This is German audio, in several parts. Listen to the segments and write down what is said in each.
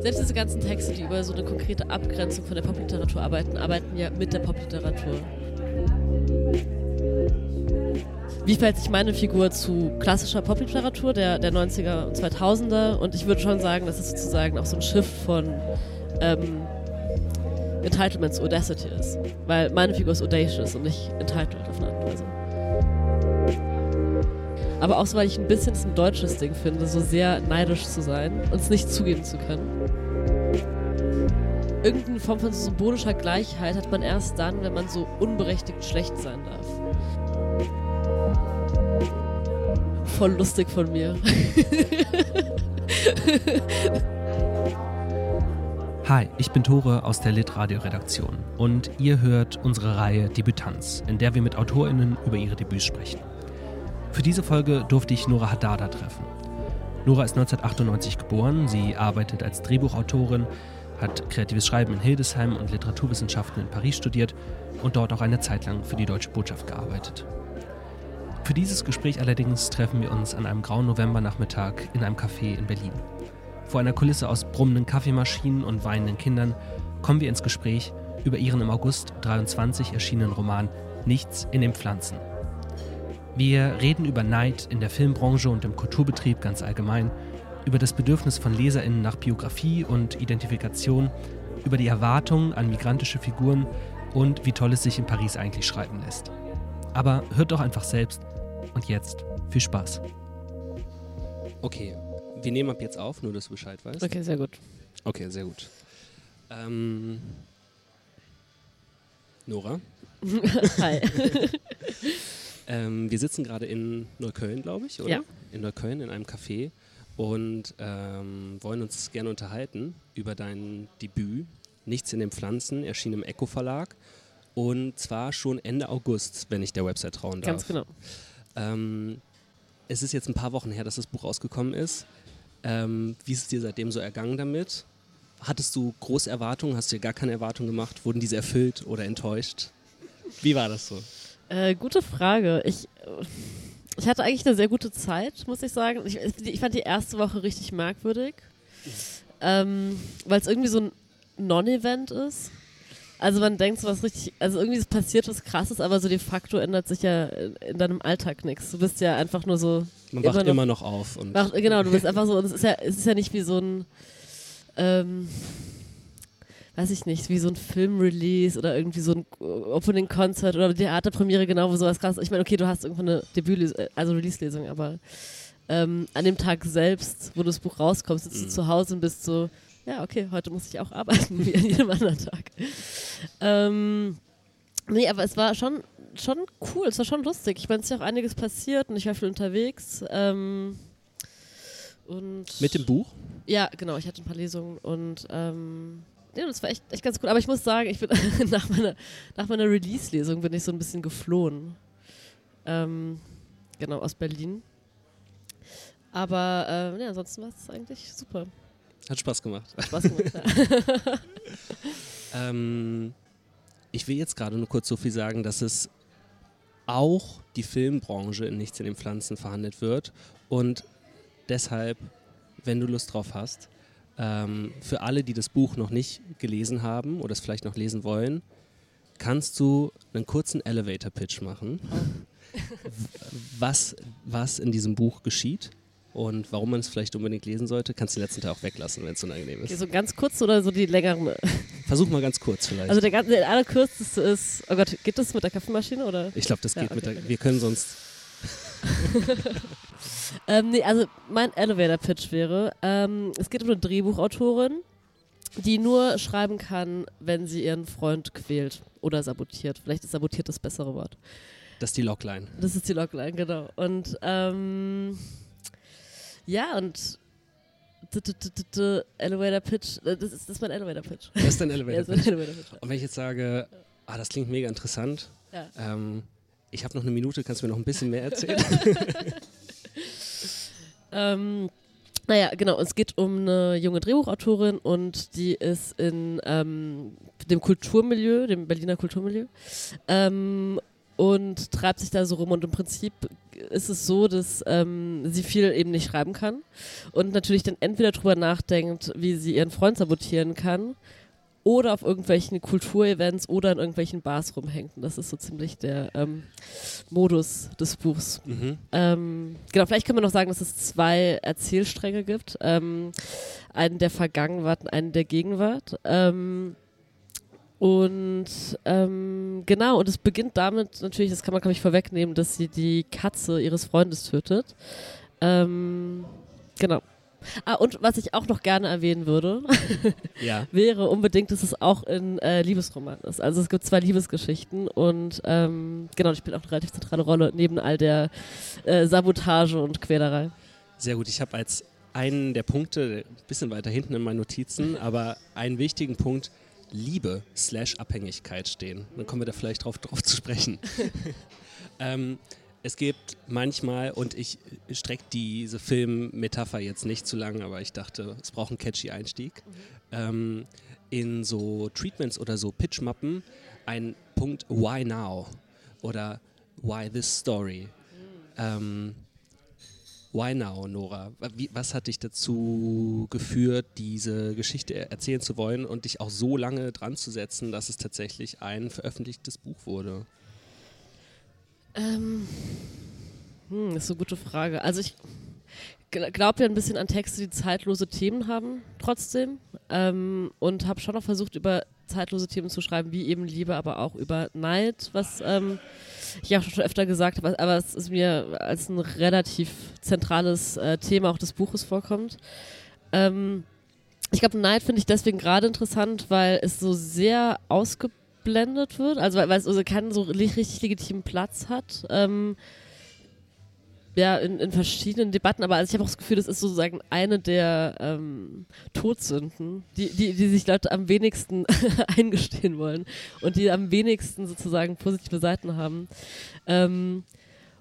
selbst diese ganzen Texte, die über so eine konkrete Abgrenzung von der Popliteratur arbeiten, arbeiten ja mit der Popliteratur. Wie verhält sich meine Figur zu klassischer Popliteratur der, der 90er und 2000er? Und ich würde schon sagen, dass es sozusagen auch so ein Shift von ähm, Entitlements Audacity ist. Weil meine Figur ist audacious und nicht entitled auf eine Art und Weise. Aber auch so, weil ich ein bisschen ein deutsches Ding finde, so sehr neidisch zu sein und es nicht zugeben zu können. Irgendeine Form von symbolischer Gleichheit hat man erst dann, wenn man so unberechtigt schlecht sein darf. Voll lustig von mir. Hi, ich bin Tore aus der Litradio-Redaktion und ihr hört unsere Reihe Debütanz, in der wir mit AutorInnen über ihre Debüts sprechen. Für diese Folge durfte ich Nora Haddada treffen. Nora ist 1998 geboren, sie arbeitet als Drehbuchautorin, hat kreatives Schreiben in Hildesheim und Literaturwissenschaften in Paris studiert und dort auch eine Zeit lang für die Deutsche Botschaft gearbeitet. Für dieses Gespräch allerdings treffen wir uns an einem grauen Novembernachmittag in einem Café in Berlin. Vor einer Kulisse aus brummenden Kaffeemaschinen und weinenden Kindern kommen wir ins Gespräch über ihren im August 23 erschienenen Roman Nichts in den Pflanzen. Wir reden über Neid in der Filmbranche und im Kulturbetrieb ganz allgemein, über das Bedürfnis von LeserInnen nach Biografie und Identifikation, über die Erwartungen an migrantische Figuren und wie toll es sich in Paris eigentlich schreiben lässt. Aber hört doch einfach selbst. Und jetzt viel Spaß. Okay, wir nehmen ab jetzt auf, nur dass du Bescheid weißt. Okay, sehr gut. Okay, sehr gut. Ähm, Nora? Hi. ähm, wir sitzen gerade in Neukölln, glaube ich, oder? Ja. In Neukölln in einem Café und ähm, wollen uns gerne unterhalten über dein Debüt Nichts in den Pflanzen, erschien im Echo Verlag und zwar schon Ende August, wenn ich der Website trauen darf. Ganz genau. Ähm, es ist jetzt ein paar Wochen her, dass das Buch rausgekommen ist. Ähm, wie ist es dir seitdem so ergangen damit? Hattest du große Erwartungen? Hast du dir gar keine Erwartungen gemacht? Wurden diese erfüllt oder enttäuscht? Wie war das so? Äh, gute Frage. Ich, ich hatte eigentlich eine sehr gute Zeit, muss ich sagen. Ich, ich fand die erste Woche richtig merkwürdig, ähm, weil es irgendwie so ein Non-Event ist. Also man denkt so was richtig, also irgendwie ist passiert was krasses, aber so de facto ändert sich ja in deinem Alltag nichts. Du bist ja einfach nur so. Man wacht immer noch, immer noch auf. Und wacht, genau, du bist einfach so, und es ist ja, es ist ja nicht wie so ein, ähm, weiß ich nicht, wie so ein Filmrelease oder irgendwie so ein Opening-Concert oder Theaterpremiere, genau, wo sowas krass. Ich meine, okay, du hast irgendwo eine Debüt, also Release-Lesung, aber ähm, an dem Tag selbst, wo das Buch rauskommt, sitzt mhm. du zu Hause und bist so, ja, okay, heute muss ich auch arbeiten, wie an jedem anderen Tag. Ähm, nee, aber es war schon, schon cool, es war schon lustig. Ich meine, es ist ja auch einiges passiert und ich war viel unterwegs. Ähm, und Mit dem Buch? Ja, genau, ich hatte ein paar Lesungen und ähm, ja, das war echt, echt ganz cool. Aber ich muss sagen, ich bin nach meiner, nach meiner Release-Lesung bin ich so ein bisschen geflohen. Ähm, genau, aus Berlin. Aber äh, ja, ansonsten war es eigentlich super. Hat Spaß gemacht. Hat Spaß gemacht, ja. ähm, ich will jetzt gerade nur kurz so viel sagen, dass es auch die Filmbranche in Nichts in den Pflanzen verhandelt wird. Und deshalb, wenn du Lust drauf hast, ähm, für alle, die das Buch noch nicht gelesen haben oder es vielleicht noch lesen wollen, kannst du einen kurzen Elevator-Pitch machen, was, was in diesem Buch geschieht und warum man es vielleicht unbedingt lesen sollte, kannst du den letzten Teil auch weglassen, wenn es unangenehm ist. Okay, so ganz kurz oder so die längeren? Versuch mal ganz kurz vielleicht. Also der, ganze, der allerkürzeste ist, oh Gott, geht das mit der Kaffeemaschine oder? Ich glaube, das geht ja, okay, mit der, okay. wir können sonst... ähm, nee, also mein Elevator-Pitch wäre, ähm, es geht um eine Drehbuchautorin, die nur schreiben kann, wenn sie ihren Freund quält oder sabotiert. Vielleicht ist sabotiert das bessere Wort. Das ist die Logline. Das ist die Logline, genau. Und ähm, ja, und Elevator Pitch, äh, das ist, das ist mein Elevator Pitch. Das ist dein Elevator, Pitch. Elevator Pitch. Und wenn ich jetzt sage, ah, das klingt mega interessant, ja. ähm, ich habe noch eine Minute, kannst du mir noch ein bisschen mehr erzählen? ähm, naja, genau, es geht um eine junge Drehbuchautorin und die ist in ähm, dem Kulturmilieu, dem Berliner Kulturmilieu. Ähm, und treibt sich da so rum. Und im Prinzip ist es so, dass ähm, sie viel eben nicht schreiben kann und natürlich dann entweder drüber nachdenkt, wie sie ihren Freund sabotieren kann oder auf irgendwelchen Kulturevents oder in irgendwelchen Bars rumhängt. Und das ist so ziemlich der ähm, Modus des Buchs. Mhm. Ähm, genau, vielleicht können wir noch sagen, dass es zwei Erzählstränge gibt. Ähm, einen der Vergangenheit und einen der Gegenwart. Ähm, und ähm, genau, und es beginnt damit natürlich, das kann man glaube ich vorwegnehmen, dass sie die Katze ihres Freundes tötet. Ähm, genau. Ah, und was ich auch noch gerne erwähnen würde, Ja. wäre unbedingt, dass es auch in äh, Liebesroman ist. Also es gibt zwei Liebesgeschichten und ähm, genau, die spielt auch eine relativ zentrale Rolle neben all der äh, Sabotage und Quälerei. Sehr gut. Ich habe als einen der Punkte, ein bisschen weiter hinten in meinen Notizen, aber einen wichtigen Punkt, Liebe slash Abhängigkeit stehen. Dann kommen wir da vielleicht drauf, drauf zu sprechen. ähm, es gibt manchmal, und ich strecke diese Filmmetapher jetzt nicht zu lang, aber ich dachte, es braucht einen catchy Einstieg. Ähm, in so Treatments oder so Pitchmappen ein Punkt Why Now oder Why This Story. Ähm, Why now, Nora? Wie, was hat dich dazu geführt, diese Geschichte er- erzählen zu wollen und dich auch so lange dran zu setzen, dass es tatsächlich ein veröffentlichtes Buch wurde? Ähm, hm, das ist eine gute Frage. Also ich glaube ja ein bisschen an Texte, die zeitlose Themen haben, trotzdem. Ähm, und habe schon noch versucht, über zeitlose Themen zu schreiben, wie eben Liebe, aber auch über Neid, was ähm, ich auch schon öfter gesagt habe, aber es ist mir als ein relativ zentrales äh, Thema auch des Buches vorkommt. Ähm, ich glaube, Neid finde ich deswegen gerade interessant, weil es so sehr ausgeblendet wird, also weil, es also keinen so richtig legitimen Platz hat. Ähm, ja, in, in verschiedenen Debatten, aber also ich habe auch das Gefühl, das ist sozusagen eine der ähm, Todsünden, die, die, die sich Leute am wenigsten eingestehen wollen und die am wenigsten sozusagen positive Seiten haben. Ähm,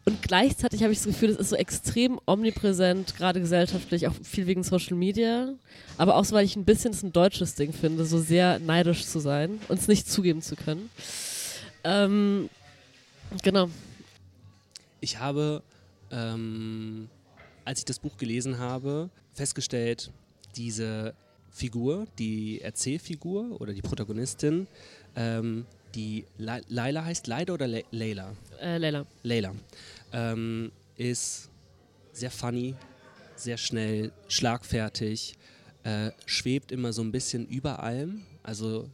und gleichzeitig habe ich das Gefühl, es ist so extrem omnipräsent, gerade gesellschaftlich, auch viel wegen Social Media, aber auch so, weil ich ein bisschen es ein deutsches Ding finde, so sehr neidisch zu sein und es nicht zugeben zu können. Ähm, genau. Ich habe, ähm, als ich das Buch gelesen habe, festgestellt, diese Figur, die Erzählfigur oder die Protagonistin, ähm, die Laila heißt, Leila oder Le Leila? Äh, Leila. Layla, ähm, ist sehr funny, sehr schnell, schlagfertig, äh, schwebt immer so ein bisschen über allem, also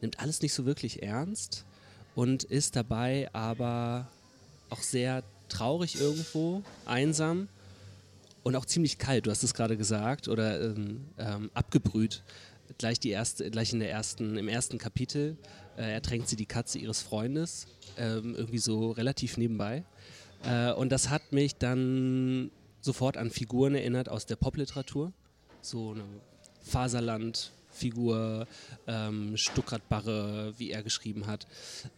nimmt alles nicht so wirklich ernst und ist dabei aber auch sehr traurig irgendwo, einsam und auch ziemlich kalt, du hast es gerade gesagt, oder ähm, ähm, abgebrüht. Gleich, die erste, gleich in der ersten, im ersten Kapitel äh, ertränkt sie die Katze ihres Freundes, ähm, irgendwie so relativ nebenbei. Äh, und das hat mich dann sofort an Figuren erinnert aus der Popliteratur. So eine Faserland-Figur, ähm, Stuckrad-Barre, wie er geschrieben hat.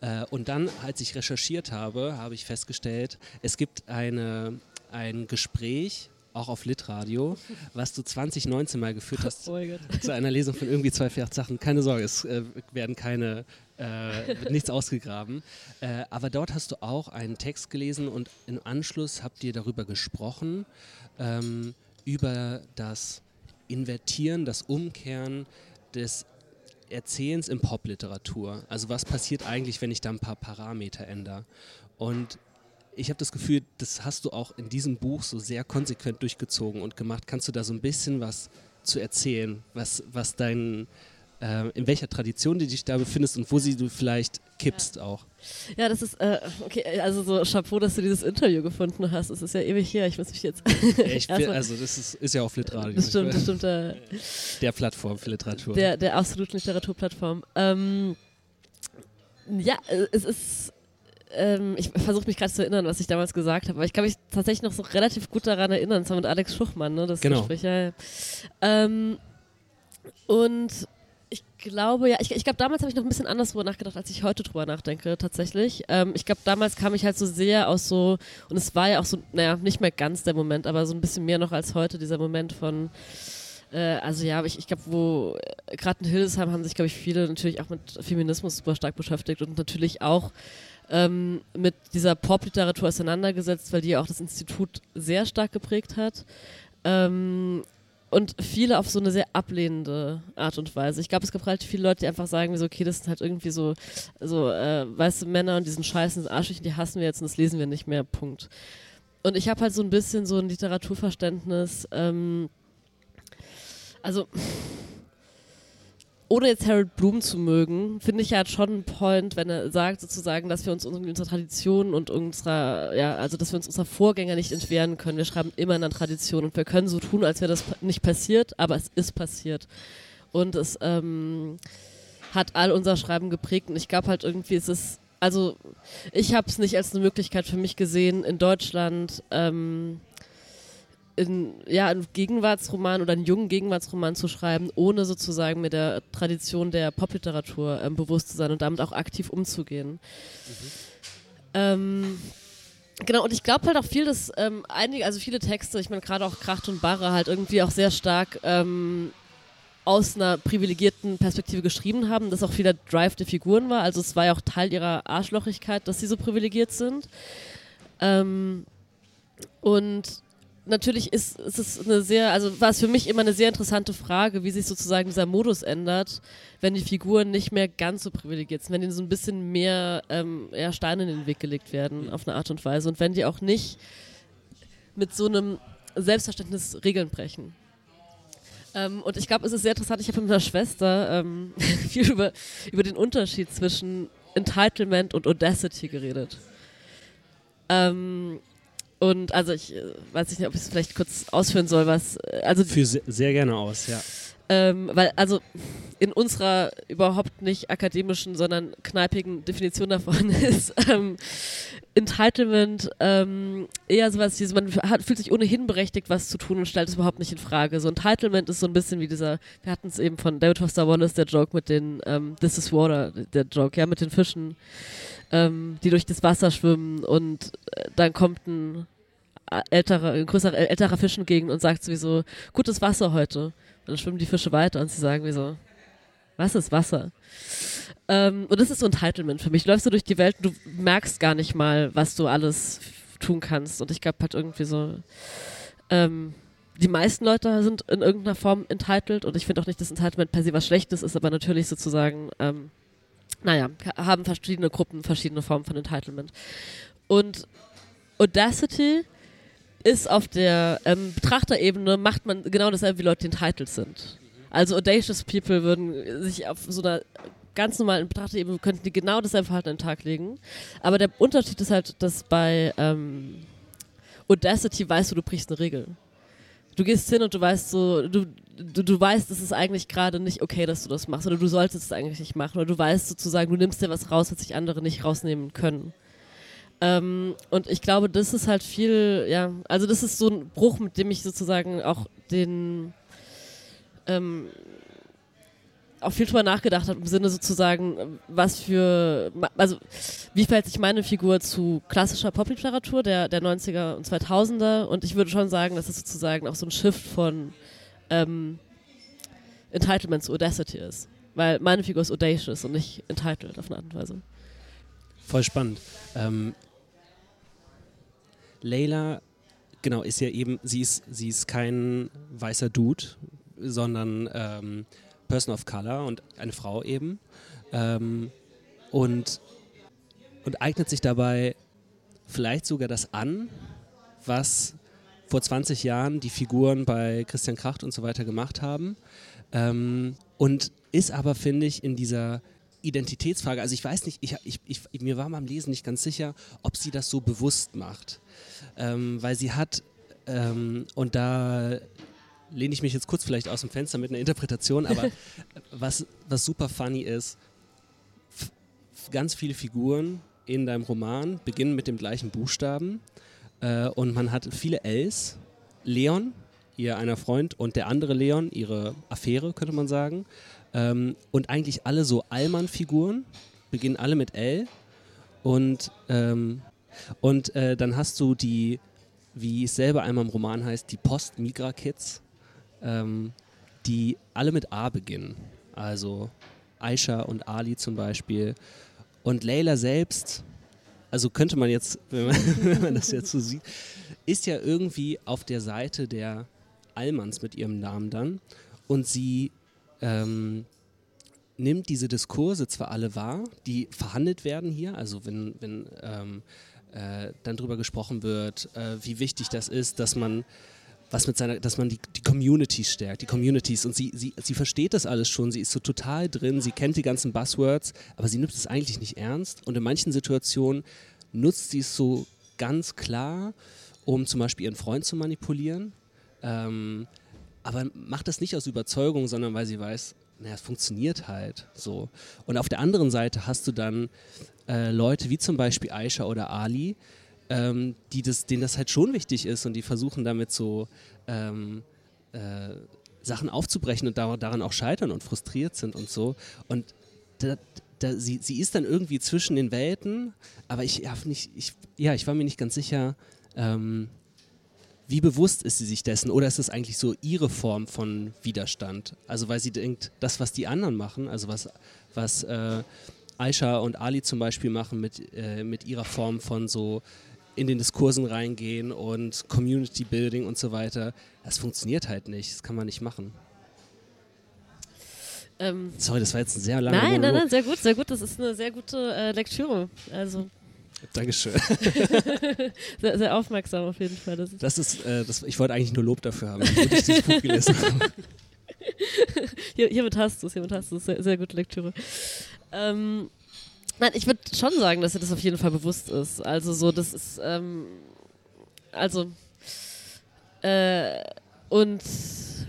Äh, und dann, als ich recherchiert habe, habe ich festgestellt, es gibt eine, ein Gespräch, auch auf Litradio, was du 2019 mal geführt hast Oh mein Gott. zu einer Lesung von irgendwie zwei, Sachen. Keine Sorge, es äh, werden keine, äh, wird nichts ausgegraben. Äh, aber dort hast du auch einen Text gelesen und im Anschluss habt ihr darüber gesprochen, ähm, über das Invertieren, das Umkehren des Erzählens in Popliteratur. Also was passiert eigentlich, wenn ich da ein paar Parameter ändere? Und ich habe das Gefühl, das hast du auch in diesem Buch so sehr konsequent durchgezogen und gemacht. Kannst du da so ein bisschen was zu erzählen, was, was dein, äh, in welcher Tradition du dich da befindest und wo sie du vielleicht kippst auch? Ja, das ist, äh, okay, also so Chapeau, dass du dieses Interview gefunden hast. Es ist ja ewig her, ich muss mich jetzt. Ich bin, also das ist, ist ja auf Litradio, das stimmt, das stimmt, äh, der Plattform für Literatur. der, der absoluten Literaturplattform. Ähm, ja, äh, es ist. Ähm, ich versuche mich gerade zu erinnern, was ich damals gesagt habe, aber ich kann mich tatsächlich noch so relativ gut daran erinnern. Das war mit Alex Schuchmann, ne? Das Genau. Gespräch, ja, ja. Ähm, und ich glaube, ja, ich, ich glaube, damals habe ich noch ein bisschen anders drüber nachgedacht, als ich heute drüber nachdenke, tatsächlich. Ähm, ich glaube, damals kam ich halt so sehr aus so, und es war ja auch so, naja, nicht mehr ganz der Moment, aber so ein bisschen mehr noch als heute, dieser Moment von, äh, also ja, ich, ich glaube, wo, äh, gerade in Hildesheim haben sich, glaube ich, viele natürlich auch mit Feminismus super stark beschäftigt und natürlich auch ähm, mit dieser Popliteratur auseinandergesetzt, weil die auch das Institut sehr stark geprägt hat. Ähm, und viele auf so eine sehr ablehnende Art und Weise. Ich glaube, es gibt relativ viele Leute, die einfach sagen, so, okay, das sind halt irgendwie so, so äh, weiße Männer und diesen scheißen Arschlichen, die hassen wir jetzt und das lesen wir nicht mehr, Punkt. Und ich habe halt so ein bisschen so ein Literaturverständnis, ähm, also ohne jetzt Harold Bloom zu mögen, finde ich, er hat schon einen Point, wenn er sagt sozusagen, dass wir uns unserer Tradition und unserer, ja, also dass wir uns unserer Vorgänger nicht entwehren können. Wir schreiben immer in einer Tradition und wir können so tun, als wäre das nicht passiert, aber es ist passiert. Und es ähm, hat all unser Schreiben geprägt und ich glaube halt irgendwie, es ist, also ich habe es nicht als eine Möglichkeit für mich gesehen, in Deutschland ähm, in, ja, einen Gegenwartsroman oder einen jungen Gegenwartsroman zu schreiben, ohne sozusagen mit der Tradition der Popliteratur ähm, bewusst zu sein und damit auch aktiv umzugehen. Mhm. Ähm, genau, und ich glaube halt auch viel, dass ähm, einige, also viele Texte, ich meine gerade auch Kracht und Barre halt irgendwie auch sehr stark ähm, aus einer privilegierten Perspektive geschrieben haben, dass auch viel der Drive der Figuren war. Also es war ja auch Teil ihrer Arschlochigkeit, dass sie so privilegiert sind. Ähm, und natürlich ist, ist es eine sehr, also war es für mich immer eine sehr interessante Frage, wie sich sozusagen dieser Modus ändert, wenn die Figuren nicht mehr ganz so privilegiert sind, wenn ihnen so ein bisschen mehr ähm, ja, Steine in den Weg gelegt werden auf eine Art und Weise und wenn die auch nicht mit so einem Selbstverständnis Regeln brechen. Ähm, und ich glaube, es ist sehr interessant, ich habe mit meiner Schwester ähm, viel über, über den Unterschied zwischen Entitlement und Audacity geredet. Ähm, und also ich äh, weiß nicht, ob ich es vielleicht kurz ausführen soll, was. Äh, also Für sehr, sehr gerne aus, ja. Ähm, weil also in unserer überhaupt nicht akademischen, sondern kneipigen Definition davon ist ähm, Entitlement ähm, eher sowas, wie man hat, fühlt sich ohnehin berechtigt, was zu tun und stellt es überhaupt nicht in Frage. So Entitlement ist so ein bisschen wie dieser, wir hatten es eben von David Foster Wallace, der Joke mit den ähm, This is Water, der Joke, ja, mit den Fischen, ähm, die durch das Wasser schwimmen und äh, dann kommt ein älterer, ein größerer, älterer Fisch entgegen und sagt sowieso, gutes Wasser heute. Und dann schwimmen die Fische weiter und sie sagen wie so, was ist Wasser? Ähm, und das ist so Entitlement für mich. Du läufst so durch die Welt du merkst gar nicht mal, was du alles tun kannst. Und ich glaube halt irgendwie so, ähm, die meisten Leute sind in irgendeiner Form entitled und ich finde auch nicht, dass Entitlement per se was Schlechtes ist, aber natürlich sozusagen, ähm, naja, haben verschiedene Gruppen verschiedene Formen von Entitlement. Und Audacity ist auf der ähm, Betrachterebene, macht man genau dasselbe, wie Leute entitled sind. Also Audacious People würden sich auf so einer ganz normalen Betrachterebene, könnten die genau dasselbe Verhalten an den Tag legen. Aber der Unterschied ist halt, dass bei ähm, Audacity weißt du, du brichst eine Regel. Du gehst hin und du weißt so, du, du, du weißt, es ist eigentlich gerade nicht okay, dass du das machst, oder du solltest es eigentlich nicht machen, oder du weißt sozusagen, du nimmst dir was raus, was sich andere nicht rausnehmen können. Ähm, und ich glaube, das ist halt viel, ja, also das ist so ein Bruch, mit dem ich sozusagen auch den, ähm, auch viel drüber nachgedacht habe, im Sinne sozusagen, was für, also wie verhält sich meine Figur zu klassischer Popliteratur der, der 90er und 2000er und ich würde schon sagen, dass es sozusagen auch so ein Shift von ähm, Entitlement zu Audacity ist. Weil meine Figur ist audacious und nicht entitled auf eine Art und Weise. Voll spannend. Ähm, Layla, genau, ist ja eben, sie ist, sie ist kein weißer Dude, sondern ähm, Person of Color und eine Frau eben. Ähm, und, und eignet sich dabei vielleicht sogar das an, was vor 20 Jahren die Figuren bei Christian Kracht und so weiter gemacht haben. Ähm, und ist aber, finde ich, in dieser Identitätsfrage, also ich weiß nicht, ich, ich, ich, mir war beim Lesen nicht ganz sicher, ob sie das so bewusst macht ähm, weil sie hat, ähm, und da lehne ich mich jetzt kurz vielleicht aus dem Fenster mit einer Interpretation, aber was, was super funny ist, ganz viele Figuren in deinem Roman beginnen mit dem gleichen Buchstaben äh, und man hat viele Ls. Leon, ihr einer Freund, und der andere Leon, ihre Affäre, könnte man sagen. Ähm, und eigentlich alle so Allmann-Figuren beginnen alle mit L. Und ähm, und äh, dann hast du die, wie es selber einmal im Roman heißt, die Post-Migra-Kids, ähm, die alle mit A beginnen. Also Aisha und Ali zum Beispiel. Und Layla selbst also könnte man jetzt, wenn man, wenn man das jetzt so sieht, ist ja irgendwie auf der Seite der Allmanns mit ihrem Namen dann und sie ähm, nimmt diese Diskurse zwar alle wahr, die verhandelt werden hier, also wenn, wenn ähm, äh, dann darüber gesprochen wird, äh, wie wichtig das ist, dass man was mit seiner, dass man die, die Community stärkt, die Communities. Und sie, sie, sie versteht das alles schon, sie ist so total drin, sie kennt die ganzen Buzzwords, aber sie nimmt es eigentlich nicht ernst. Und in manchen Situationen nutzt sie es so ganz klar, um zum Beispiel ihren Freund zu manipulieren, ähm, aber macht das nicht aus Überzeugung, sondern weil sie weiß, naja, es funktioniert halt so. Und auf der anderen Seite hast du dann äh, Leute wie zum Beispiel Aisha oder Ali, ähm, die das, denen das halt schon wichtig ist und die versuchen damit so ähm, äh, Sachen aufzubrechen und da, daran auch scheitern und frustriert sind und so. Und da, da, sie, sie ist dann irgendwie zwischen den Welten, aber ich, ja, nicht, ich, ja, ich war mir nicht ganz sicher, ähm, wie bewusst ist sie sich dessen oder ist es eigentlich so ihre Form von Widerstand? Also weil sie denkt, das, was die anderen machen, also was, was äh, Aisha und Ali zum Beispiel machen mit, äh, mit ihrer Form von so in den Diskursen reingehen und Community Building und so weiter, das funktioniert halt nicht, das kann man nicht machen. Ähm, Sorry, das war jetzt ein sehr langer Nein, Monolog. nein, nein, sehr gut, sehr gut. Das ist eine sehr gute äh, Lektüre. Also Dankeschön. sehr, sehr, aufmerksam auf jeden Fall. Das ist, das ist äh, das, ich wollte eigentlich nur Lob dafür haben, dass ich dieses Buch gelesen habe. Hier, hiermit hast du es, hiermit hast du es. Sehr, sehr gute Lektüre. Ähm, nein, ich würde schon sagen, dass dir das auf jeden Fall bewusst ist. Also so, das ist, ähm, also, äh, und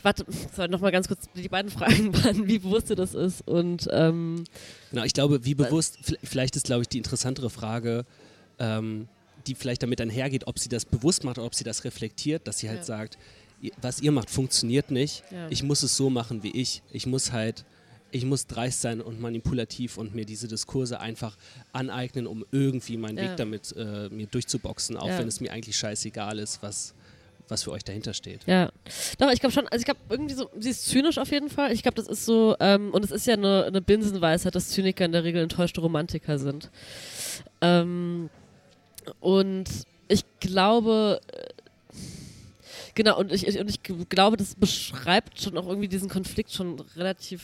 warte, sorry, nochmal ganz kurz die beiden Fragen waren, wie bewusst dir das ist und ähm, Genau, ich glaube, wie bewusst, vielleicht ist, glaube ich, die interessantere Frage, ähm, die vielleicht damit einhergeht, ob sie das bewusst macht oder ob sie das reflektiert, dass sie halt ja. sagt, was ihr macht, funktioniert nicht. Ja. Ich muss es so machen wie ich. Ich muss halt, ich muss dreist sein und manipulativ und mir diese Diskurse einfach aneignen, um irgendwie meinen ja. Weg damit äh, mir durchzuboxen, auch wenn es mir eigentlich scheißegal ist, was, was für euch dahinter steht. Ja, doch, ich glaube schon, also ich glaube irgendwie so, sie ist zynisch auf jeden Fall. Ich glaube, das ist so, ähm, und es ist ja eine, eine Binsenweisheit, dass Zyniker in der Regel enttäuschte Romantiker sind. Ähm, und ich glaube, äh, genau, und ich, und ich glaube, das beschreibt schon auch irgendwie diesen Konflikt schon relativ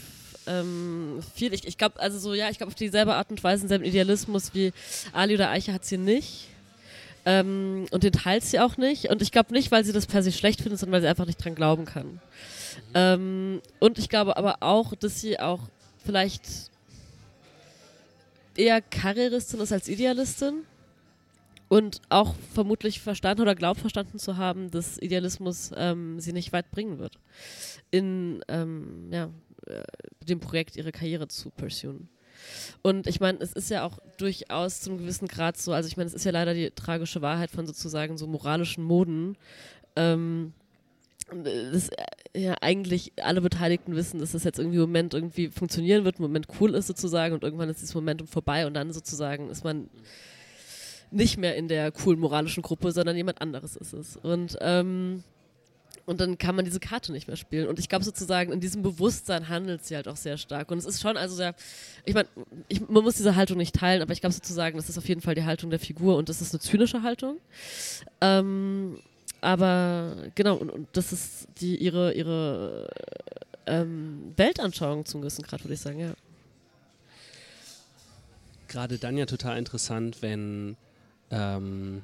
ähm, viel. Ich, ich glaube, also so, ja, ich glaube, auf dieselbe Art und Weise, denselben Idealismus wie Ali oder Eiche hat sie nicht. Ähm, und den teilt sie auch nicht. Und ich glaube nicht, weil sie das per se schlecht findet, sondern weil sie einfach nicht dran glauben kann. Ähm, und ich glaube aber auch, dass sie auch vielleicht eher Karrieristin ist als Idealistin. Und auch vermutlich verstanden oder glaubt verstanden zu haben, dass Idealismus ähm, sie nicht weit bringen wird, in ähm, ja, äh, dem Projekt ihre Karriere zu pursuen. Und ich meine, es ist ja auch durchaus zum gewissen Grad so, also ich meine, es ist ja leider die tragische Wahrheit von sozusagen so moralischen Moden. Ähm, dass äh, ja eigentlich alle Beteiligten wissen, dass das jetzt irgendwie im Moment irgendwie funktionieren wird, im Moment cool ist sozusagen und irgendwann ist dieses Momentum vorbei und dann sozusagen ist man nicht mehr in der coolen moralischen Gruppe, sondern jemand anderes ist es. Und ähm, und dann kann man diese Karte nicht mehr spielen. Und ich glaube sozusagen, in diesem Bewusstsein handelt sie halt auch sehr stark. Und es ist schon, also sehr, ich meine, man muss diese Haltung nicht teilen, aber ich glaube sozusagen, das ist auf jeden Fall die Haltung der Figur und das ist eine zynische Haltung. Ähm, aber genau, und, und, das ist die, ihre, ihre ähm, Weltanschauung zum gewissen Grad, würde ich sagen, ja. Gerade dann ja total interessant, wenn ähm,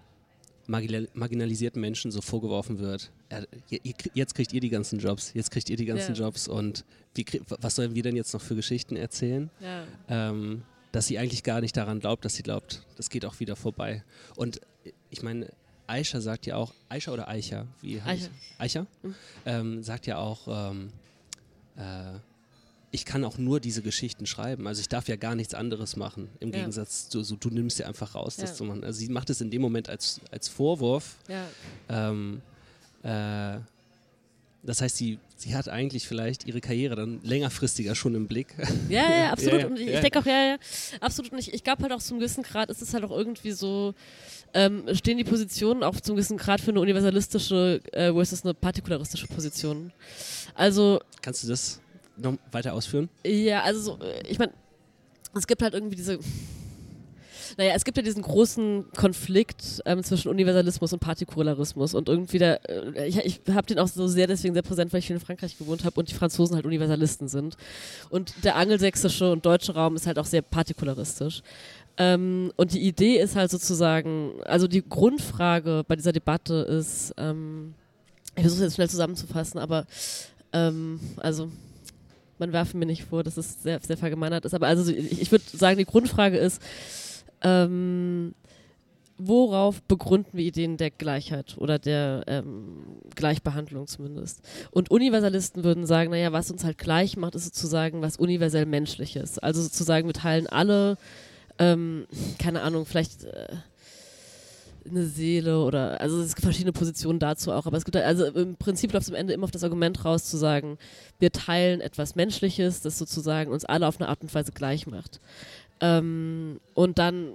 marginalisierten Menschen so vorgeworfen wird, jetzt kriegt ihr die ganzen Jobs, jetzt kriegt ihr die ganzen ja. Jobs und wie, was sollen wir denn jetzt noch für Geschichten erzählen? Ja. Ähm, dass sie eigentlich gar nicht daran glaubt, dass sie glaubt, das geht auch wieder vorbei. Und ich meine, Aisha sagt ja auch, Aisha oder Eicher? Wie Eicher. Eicher? Mhm. Ähm, sagt ja auch, ähm, äh, ich kann auch nur diese Geschichten schreiben. Also ich darf ja gar nichts anderes machen. Im ja. Gegensatz zu, so, du nimmst ja einfach raus, das zu machen. Also sie macht es in dem Moment als, als Vorwurf. Ja. Ähm, äh, das heißt, sie, sie hat eigentlich vielleicht ihre Karriere dann längerfristiger schon im Blick. Ja, ja, absolut. Ja, und ich, ich denke auch, ja, ja, absolut. Und ich, ich glaube halt auch zum gewissen Grad ist es halt auch irgendwie so, ähm, stehen die Positionen auch zum gewissen Grad für eine universalistische äh, versus eine partikularistische Position. Also. Kannst du das noch weiter ausführen? Ja, also so, äh, ich meine, es gibt halt irgendwie diese. Naja, es gibt ja diesen großen Konflikt ähm, zwischen Universalismus und Partikularismus und irgendwie der, äh, ich, ich habe den auch so sehr deswegen sehr präsent, weil ich viel in Frankreich gewohnt habe und die Franzosen halt Universalisten sind. Und der angelsächsische und deutsche Raum ist halt auch sehr partikularistisch. Ähm, und die Idee ist halt sozusagen, also die Grundfrage bei dieser Debatte ist, ähm, ich versuche es jetzt schnell zusammenzufassen, aber ähm, also man werfe mir nicht vor, dass es sehr, sehr vergemeinert ist. Aber also ich, ich würde sagen, die Grundfrage ist, ähm, worauf begründen wir Ideen der Gleichheit oder der ähm, Gleichbehandlung zumindest? Und Universalisten würden sagen, naja, was uns halt gleich macht, ist sozusagen was universell Menschliches. Also sozusagen, wir teilen alle, ähm, keine Ahnung, vielleicht äh, eine Seele oder also es gibt verschiedene Positionen dazu auch, aber es gibt also im Prinzip läuft es am Ende immer auf das Argument raus zu sagen, wir teilen etwas Menschliches, das sozusagen uns alle auf eine Art und Weise gleich macht. Ähm, und dann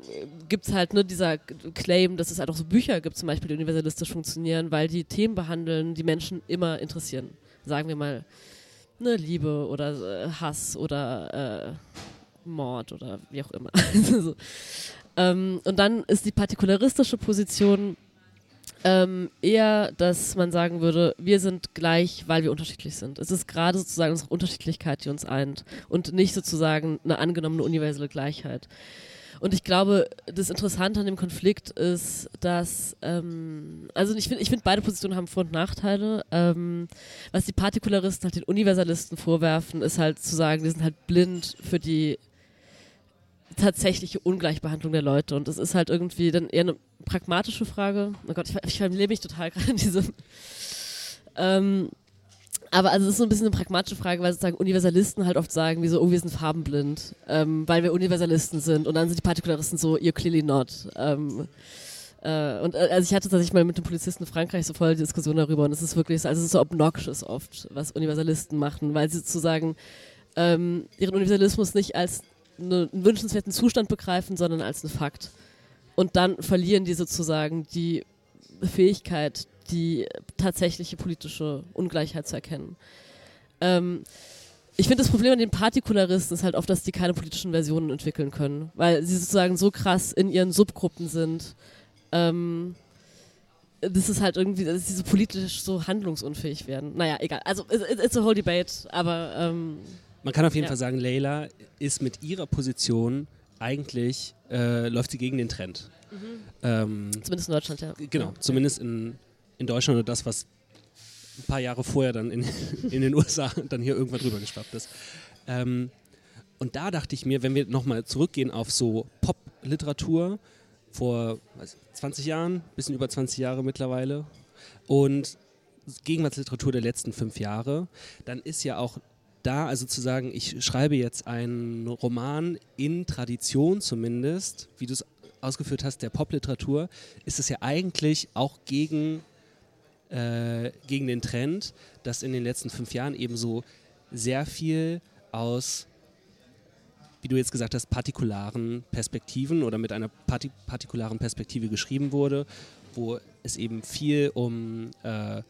gibt es halt nur dieser Claim, dass es halt auch so Bücher gibt, zum Beispiel, die universalistisch funktionieren, weil die Themen behandeln, die Menschen immer interessieren. Sagen wir mal, ne, Liebe oder äh, Hass oder äh, Mord oder wie auch immer. so. Ähm, und dann ist die partikularistische Position ähm, eher, dass man sagen würde, wir sind gleich, weil wir unterschiedlich sind. Es ist gerade sozusagen unsere Unterschiedlichkeit, die uns eint und nicht sozusagen eine angenommene universelle Gleichheit. Und ich glaube, das Interessante an dem Konflikt ist, dass, ähm, also ich finde, ich find, beide Positionen haben Vor- und Nachteile. Ähm, was die Partikularisten halt den Universalisten vorwerfen, ist halt zu sagen, die sind halt blind für die tatsächliche Ungleichbehandlung der Leute. Und das ist halt irgendwie dann eher eine pragmatische Frage. Oh Gott, ich, ich verliere mich total gerade in diesem. Ähm, aber also es ist so ein bisschen eine pragmatische Frage, weil sozusagen Universalisten halt oft sagen, wie oh, wir sind farbenblind, ähm, weil wir Universalisten sind. Und dann sind die Partikularisten so, you're clearly not. Ähm, äh, und äh, also ich hatte tatsächlich mal mit dem Polizisten in Frankreich so voll die Diskussion darüber und es ist wirklich, also es ist so obnoxious oft, was Universalisten machen, weil sie sozusagen ähm, ihren Universalismus nicht als einen wünschenswerten Zustand begreifen, sondern als einen Fakt. Und dann verlieren die sozusagen die Fähigkeit, die tatsächliche politische Ungleichheit zu erkennen. Ähm, ich finde, das Problem an den Partikularisten ist halt oft, dass die keine politischen Versionen entwickeln können, weil sie sozusagen so krass in ihren Subgruppen sind. Ähm, das ist halt irgendwie, dass sie so politisch so handlungsunfähig werden. Naja, egal. Also, it's a whole debate, aber ähm, man kann auf jeden ja. Fall sagen, Leila ist mit ihrer Position eigentlich, äh, läuft sie gegen den Trend. Mhm. Ähm, zumindest in Deutschland, ja. Genau, ja. zumindest in, in Deutschland oder das, was ein paar Jahre vorher dann in, in den USA dann hier irgendwann drüber geschwappt ist. Ähm, und da dachte ich mir, wenn wir nochmal zurückgehen auf so Pop-Literatur vor 20 Jahren, bisschen über 20 Jahre mittlerweile, und Gegenwartsliteratur der letzten fünf Jahre, dann ist ja auch da also zu sagen, ich schreibe jetzt einen Roman in Tradition zumindest, wie du es ausgeführt hast, der Popliteratur, ist es ja eigentlich auch gegen, äh, gegen den Trend, dass in den letzten fünf Jahren eben so sehr viel aus, wie du jetzt gesagt hast, partikularen Perspektiven oder mit einer parti partikularen Perspektive geschrieben wurde, wo es eben viel um äh,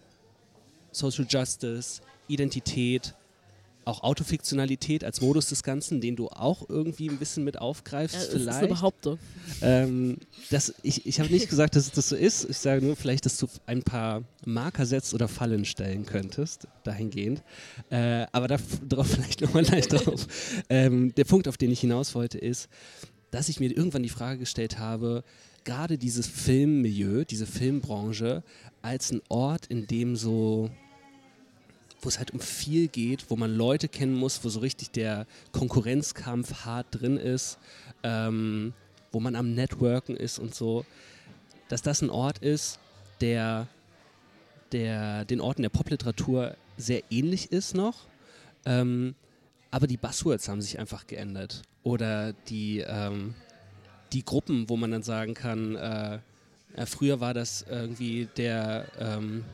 Social Justice, Identität, auch Autofiktionalität als Modus des Ganzen, den du auch irgendwie ein bisschen mit aufgreifst, ja, das vielleicht. Das ist eine Behauptung. Ähm, das, ich ich habe nicht gesagt, dass das so ist. Ich sage nur vielleicht, dass du ein paar Marker setzt oder Fallen stellen könntest, dahingehend. Äh, aber darauf vielleicht nochmal leicht drauf. Ähm, der Punkt, auf den ich hinaus wollte, ist, dass ich mir irgendwann die Frage gestellt habe, gerade dieses Filmmilieu, diese Filmbranche, als ein Ort, in dem so wo es halt um viel geht, wo man Leute kennen muss, wo so richtig der Konkurrenzkampf hart drin ist, ähm, wo man am Networken ist und so, dass das ein Ort ist, der, der den Orten der Popliteratur sehr ähnlich ist noch. Ähm, aber die Buzzwords haben sich einfach geändert. Oder die, ähm, die Gruppen, wo man dann sagen kann, äh, ja, früher war das irgendwie der, ähm,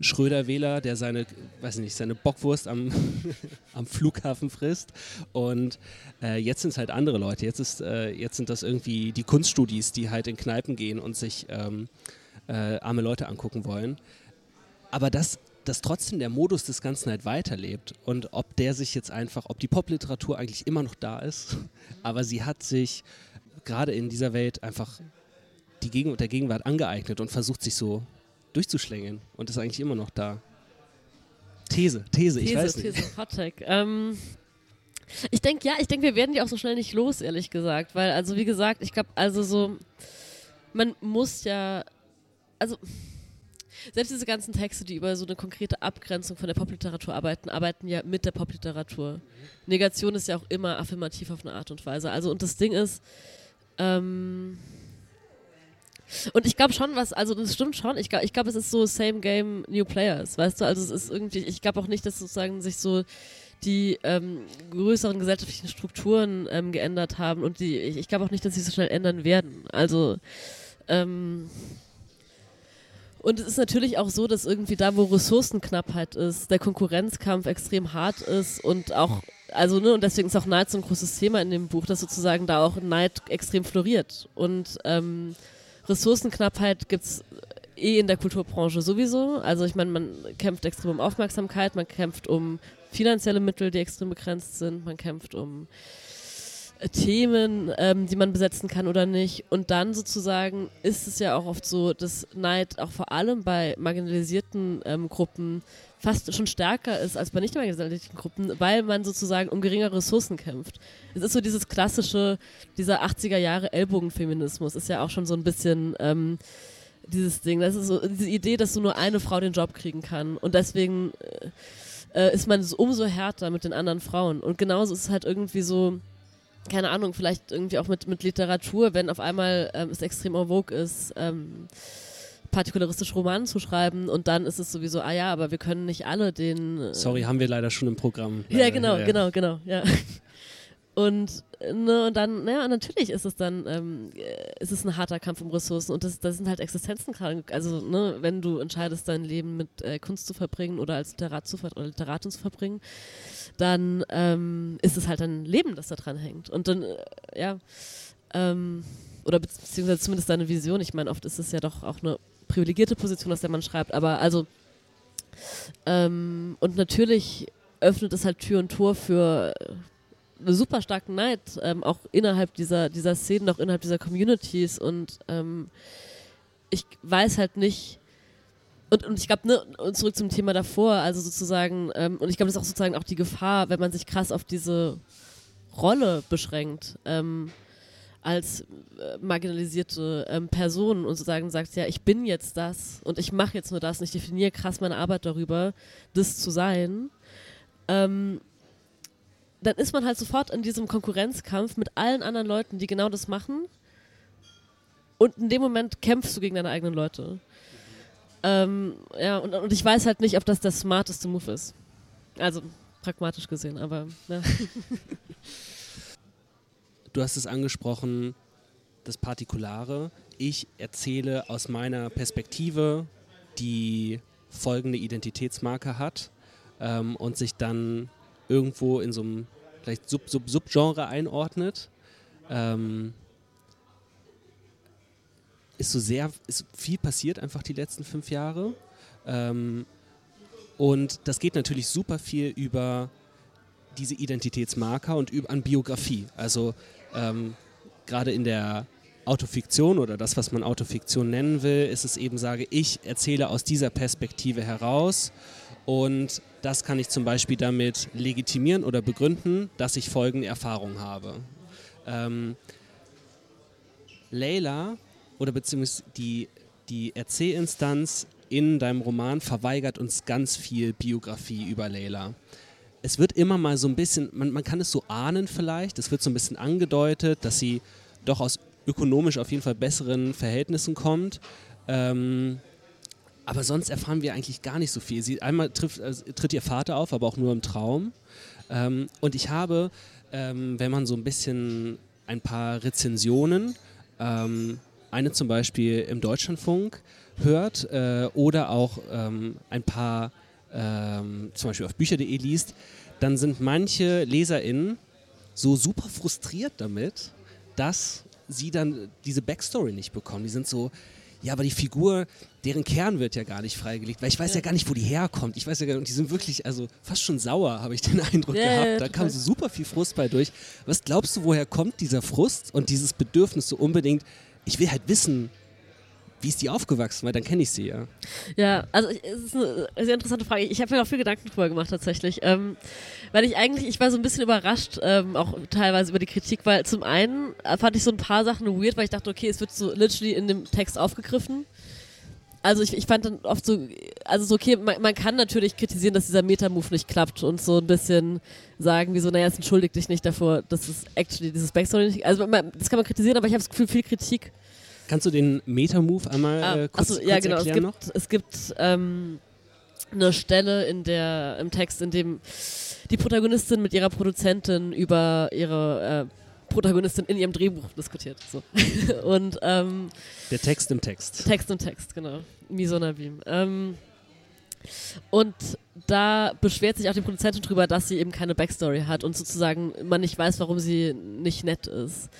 Schröder-Wähler, der seine, weiß nicht, seine Bockwurst am, am Flughafen frisst. Und äh, jetzt sind es halt andere Leute. Jetzt, ist, äh, jetzt sind das irgendwie die Kunststudis, die halt in Kneipen gehen und sich ähm, äh, arme Leute angucken wollen. Aber dass, dass trotzdem der Modus des Ganzen halt weiterlebt und ob der sich jetzt einfach, ob die Popliteratur eigentlich immer noch da ist, aber sie hat sich gerade in dieser Welt einfach die Gegen der Gegenwart angeeignet und versucht sich so durchzuschlängeln und ist eigentlich immer noch da. These, These, ich These, weiß nicht. These, Hot Take. Ähm, ich denke, ja, ich denke, wir werden die auch so schnell nicht los, ehrlich gesagt. Weil, also wie gesagt, ich glaube, also so, man muss ja, also selbst diese ganzen Texte, die über so eine konkrete Abgrenzung von der Popliteratur arbeiten, arbeiten ja mit der Popliteratur. Negation ist ja auch immer affirmativ auf eine Art und Weise. Also und das Ding ist, ähm, und ich glaube schon, was, also das stimmt schon, ich glaube, ich glaub, es ist so same game, new players, weißt du, also es ist irgendwie, ich glaube auch nicht, dass sozusagen sich so die ähm, größeren gesellschaftlichen Strukturen ähm, geändert haben und die, ich, ich glaube auch nicht, dass sie so schnell ändern werden. Also, ähm, und es ist natürlich auch so, dass irgendwie da, wo Ressourcenknappheit ist, der Konkurrenzkampf extrem hart ist und auch, also, ne, und deswegen ist auch Neid so ein großes Thema in dem Buch, dass sozusagen da auch Neid extrem floriert. Und ähm, Ressourcenknappheit gibt es eh in der Kulturbranche sowieso. Also ich meine, man kämpft extrem um Aufmerksamkeit, man kämpft um finanzielle Mittel, die extrem begrenzt sind, man kämpft um äh, Themen, ähm, die man besetzen kann oder nicht. Und dann sozusagen ist es ja auch oft so, dass Neid auch vor allem bei marginalisierten ähm, Gruppen fast schon stärker ist als bei nicht marginalisierten Gruppen, weil man sozusagen um geringere Ressourcen kämpft. Es ist so dieses klassische, dieser 80er Jahre Ellbogenfeminismus, ist ja auch schon so ein bisschen ähm, dieses Ding. Das ist so diese Idee, dass so nur eine Frau den Job kriegen kann. Und deswegen äh, äh ist man so umso härter mit den anderen Frauen. Und genauso ist es halt irgendwie so, keine Ahnung, vielleicht irgendwie auch mit, mit Literatur, wenn auf einmal ähm, es extrem en vogue ist, ähm, partikularistisch Roman zu schreiben und dann ist es sowieso, ah ja, aber wir können nicht alle den. Äh Sorry, haben wir leider schon im Programm. Ja, leider, genau, ja. genau, genau, ja. Und, ne, und dann, naja, natürlich ist es dann, ähm, äh, ist es ein harter Kampf um Ressourcen und das, das sind halt Existenzen gerade. Also, ne, wenn du entscheidest, dein Leben mit äh, Kunst zu verbringen oder als Literat zu ver oder Literatin zu verbringen, dann ähm, ist es halt dein Leben, das da dran hängt. Und dann, äh, ja, ähm, oder beziehungsweise zumindest deine Vision. Ich meine, oft ist es ja doch auch eine privilegierte Position, aus der man schreibt, aber also, ähm, und natürlich öffnet es halt Tür und Tor für einen super starken Neid, ähm, auch innerhalb dieser, dieser Szenen, auch innerhalb dieser Communities und ähm, ich weiß halt nicht, und, und ich glaube, ne, und zurück zum Thema davor, also sozusagen, ähm, und ich glaube, das ist auch sozusagen auch die Gefahr, wenn man sich krass auf diese Rolle beschränkt, ähm, als äh, marginalisierte ähm, Person und sozusagen sagt, ja, ich bin jetzt das und ich mache jetzt nur das und ich definiere krass meine Arbeit darüber, das zu sein, ähm, dann ist man halt sofort in diesem Konkurrenzkampf mit allen anderen Leuten, die genau das machen. Und in dem Moment kämpfst du gegen deine eigenen Leute. Ähm, ja, und, und ich weiß halt nicht, ob das der smarteste Move ist. Also pragmatisch gesehen, aber ja. Du hast es angesprochen, das Partikulare. Ich erzähle aus meiner Perspektive, die folgende Identitätsmarke hat ähm, und sich dann irgendwo in so einem vielleicht Sub -Sub Subgenre einordnet. Ähm, ist so sehr, ist viel passiert einfach die letzten fünf Jahre. Ähm, und das geht natürlich super viel über diese Identitätsmarker und über, an Biografie. Also ähm, gerade in der Autofiktion oder das, was man Autofiktion nennen will, ist es eben, sage ich, erzähle aus dieser Perspektive heraus und das kann ich zum Beispiel damit legitimieren oder begründen, dass ich folgende Erfahrung habe. Ähm, Leila oder beziehungsweise die, die Erzählinstanz in deinem Roman verweigert uns ganz viel Biografie über Leila. Es wird immer mal so ein bisschen, man, man kann es so ahnen vielleicht, es wird so ein bisschen angedeutet, dass sie doch aus ökonomisch auf jeden Fall besseren Verhältnissen kommt. Ähm, aber sonst erfahren wir eigentlich gar nicht so viel. Sie, einmal trifft, äh, tritt ihr Vater auf, aber auch nur im Traum. Ähm, und ich habe, ähm, wenn man so ein bisschen ein paar Rezensionen, ähm, eine zum Beispiel im Deutschlandfunk hört äh, oder auch ähm, ein paar ähm, zum Beispiel auf bücher.de liest, dann sind manche LeserInnen so super frustriert damit, dass sie dann diese Backstory nicht bekommen. Die sind so, ja, aber die Figur, deren Kern wird ja gar nicht freigelegt, weil ich weiß ja, Ja. gar nicht, wo die herkommt. Ich weiß ja gar nicht, und die sind wirklich, also fast schon sauer, habe ich den Eindruck Ja, gehabt. ja, da kam so super viel Frust bei durch. Was glaubst du, woher kommt dieser Frust und dieses Bedürfnis so unbedingt, ich will halt wissen, wie ist die aufgewachsen, weil dann kenne ich sie ja. Ja, also es ist eine sehr interessante Frage. Ich habe mir auch viel Gedanken drüber gemacht tatsächlich. Ähm, weil ich eigentlich, ich war so ein bisschen überrascht, ähm, auch teilweise über die Kritik, weil zum einen fand ich so ein paar Sachen weird, weil ich dachte, okay, es wird so literally in dem Text aufgegriffen. Also ich, ich fand dann oft so, also so okay, man, man kann natürlich kritisieren, dass dieser Meta-Move nicht klappt und so ein bisschen sagen, wie so, naja, es entschuldigt dich nicht davor, dass es actually dieses Backstory nicht, also man, das kann man kritisieren, aber ich habe das Gefühl, viel Kritik Kannst du den Meta-Move einmal Ah, äh, kurz, achso, ja, kurz genau. Es erklären gibt, es gibt ähm, eine Stelle in der, im Text, in dem die Protagonistin mit ihrer Produzentin über ihre äh, Protagonistin in ihrem Drehbuch diskutiert. So. Und ähm, noch? Der Text im Text. Text und Text, genau. Misona Beam. Ähm, und da beschwert sich auch die Produzentin drüber, dass sie eben keine Backstory hat und sozusagen man nicht weiß, warum sie nicht nett ist.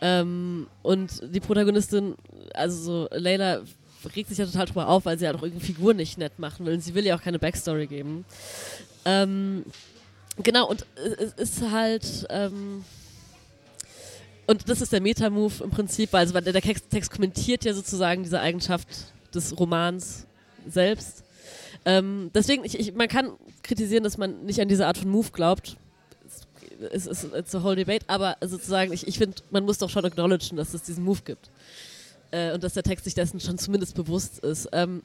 Ähm, und die Protagonistin, also so Layla, regt sich ja total drüber auf, weil sie halt auch irgendeine Figur nicht nett machen will und sie will ihr auch keine Backstory geben. Ähm, genau, und es ist halt. Ähm, und das ist der Meta-Move im Prinzip, weil also weil der der Text, Text kommentiert ja sozusagen diese Eigenschaft des Romans selbst. Ähm, deswegen, ich, ich, man kann kritisieren, dass man nicht an diese Art von Move glaubt. Es ist it's a whole debate, aber sozusagen, ich, ich finde, man muss doch schon acknowledgen, dass es diesen Move gibt. Äh, und dass der Text sich dessen schon zumindest bewusst ist. Ähm,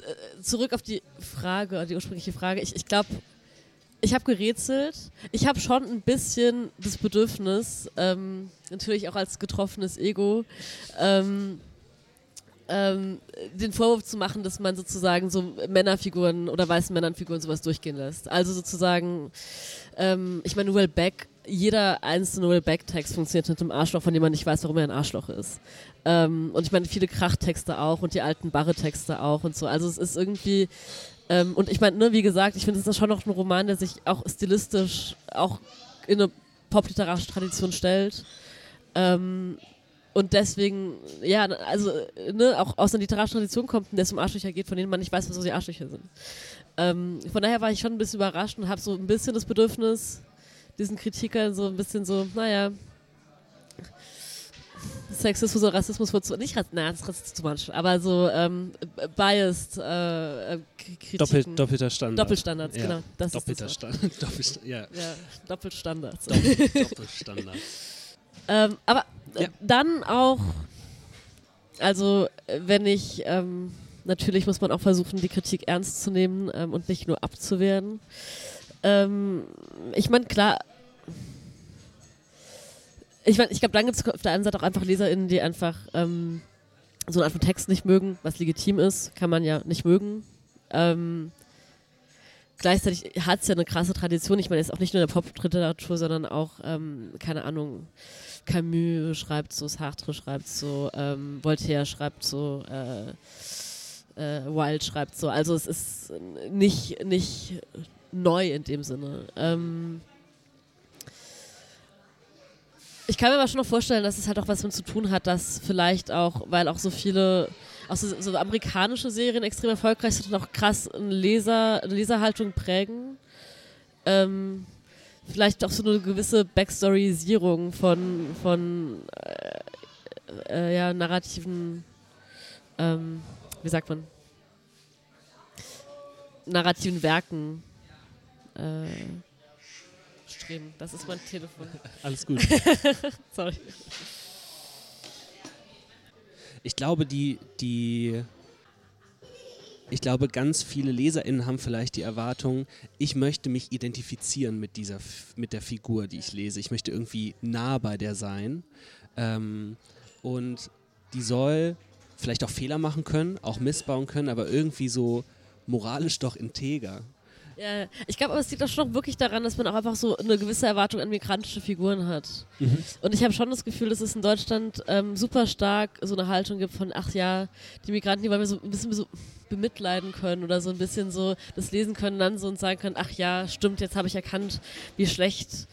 äh, zurück auf die Frage, die ursprüngliche Frage. Ich, ich glaube, ich habe gerätselt. Ich habe schon ein bisschen das Bedürfnis, ähm, natürlich auch als getroffenes Ego, ähm, ähm, den Vorwurf zu machen, dass man sozusagen so Männerfiguren oder weißen Männernfiguren sowas durchgehen lässt. Also sozusagen, ähm, ich meine, Noel Beck, jeder einzelne Noel Beck-Text funktioniert mit einem Arschloch, von dem man nicht weiß, warum er ein Arschloch ist. Ähm, und ich meine, viele Krachtexte auch und die alten Barre-Texte auch und so. Also es ist irgendwie, ähm, und ich meine, ne, wie gesagt, ich finde, es ist schon noch ein Roman, der sich auch stilistisch auch in eine popliterarische Tradition stellt. Ähm, und deswegen, ja, also, ne, auch aus einer literarischen Tradition kommt, in der es um Arschlöcher geht, von denen man nicht weiß, was so die Arschlöcher sind. Ähm, von daher war ich schon ein bisschen überrascht und habe so ein bisschen das Bedürfnis, diesen Kritikern so ein bisschen so, naja, Sexismus oder Rassismus wird nicht, na, das ist Rassismus zu much, aber so ähm, biased äh, äh, Kritiken. Doppel, doppelter Standard. Doppelstandards, Ja. genau. Das ist Doppelter das Wort. Standard. Doppelst ja. Ja, Doppelstandards. Doppel, Doppelstandard. Ähm, aber äh, Ja. dann auch, also wenn ich, ähm, natürlich muss man auch versuchen, die Kritik ernst zu nehmen ähm, und nicht nur abzuwehren. Ähm, ich meine, klar, ich meine, ich glaube, dann gibt es auf der einen Seite auch einfach LeserInnen, die einfach ähm, so eine Art von Text nicht mögen, was legitim ist, kann man ja nicht mögen. Ähm, gleichzeitig hat es ja eine krasse Tradition. Ich meine, jetzt auch nicht nur in der Pop-Literatur, sondern auch, ähm, keine Ahnung, Camus schreibt so, Sartre schreibt so, ähm, Voltaire schreibt so, äh, äh, Wilde schreibt so. Also es ist nicht, nicht neu in dem Sinne. Ähm, ich kann mir aber schon noch vorstellen, dass es halt auch was damit zu tun hat, dass vielleicht auch, weil auch so viele, auch so, so amerikanische Serien extrem erfolgreich sind und auch krass eine, Leser, eine Leserhaltung prägen. Ähm, vielleicht auch so eine gewisse Backstoryisierung von, von äh, äh, ja, narrativen, ähm, wie sagt man, narrativen Werken äh, streben. Das ist mein Telefon. Alles gut. Sorry. Ich glaube, die, die, ich glaube, ganz viele LeserInnen haben vielleicht die Erwartung, ich möchte mich identifizieren mit dieser, mit der Figur, die ich lese. Ich möchte irgendwie nah bei der sein. Ähm, und die soll vielleicht auch Fehler machen können, auch missbauen können, aber irgendwie so moralisch doch integer. Ja, ich glaube, aber es liegt auch schon wirklich daran, dass man auch einfach so eine gewisse Erwartung an migrantische Figuren hat. Und ich habe schon das Gefühl, dass es in Deutschland ähm, super stark so eine Haltung gibt von, ach ja, die Migranten, die wollen wir so ein bisschen, so, bemitleiden können oder so ein bisschen so das lesen können, dann so und sagen können, ach ja, stimmt, jetzt habe ich erkannt, wie schlecht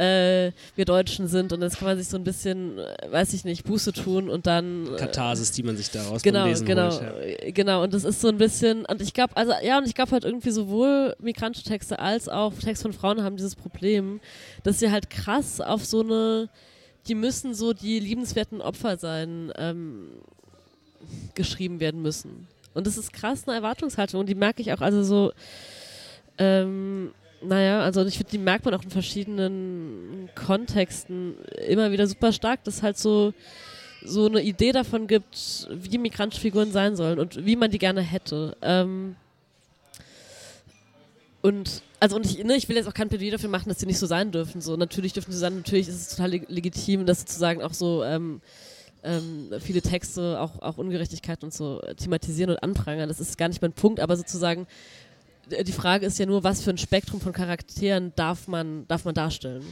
äh, wir Deutschen sind und jetzt kann man sich so ein bisschen, äh, weiß ich nicht, Buße tun und dann äh, Katharsis, die man sich daraus genau, Lesen genau, holt. Ja. genau und das ist so ein bisschen und ich glaube, also ja und ich glaube halt irgendwie sowohl migrantische Texte als auch Texte von Frauen haben dieses Problem, dass sie halt krass auf so eine, die müssen so die liebenswerten Opfer sein, ähm, geschrieben werden müssen. Und das ist krass eine Erwartungshaltung und die merke ich auch also so ähm, naja, also ich finde, die merkt man auch in verschiedenen Kontexten immer wieder super stark, dass halt so so eine Idee davon gibt, wie migrantische Figuren sein sollen und wie man die gerne hätte. Ähm und also und ich, ne, ich will jetzt auch kein Plädoyer dafür machen, dass sie nicht so sein dürfen. So natürlich dürfen sie sein, natürlich ist es total leg legitim, dass sozusagen auch so ähm, ähm, viele Texte auch, auch Ungerechtigkeit und so thematisieren und anprangern. Das ist gar nicht mein Punkt, aber sozusagen die Frage ist ja nur, was für ein Spektrum von Charakteren darf man, darf man darstellen.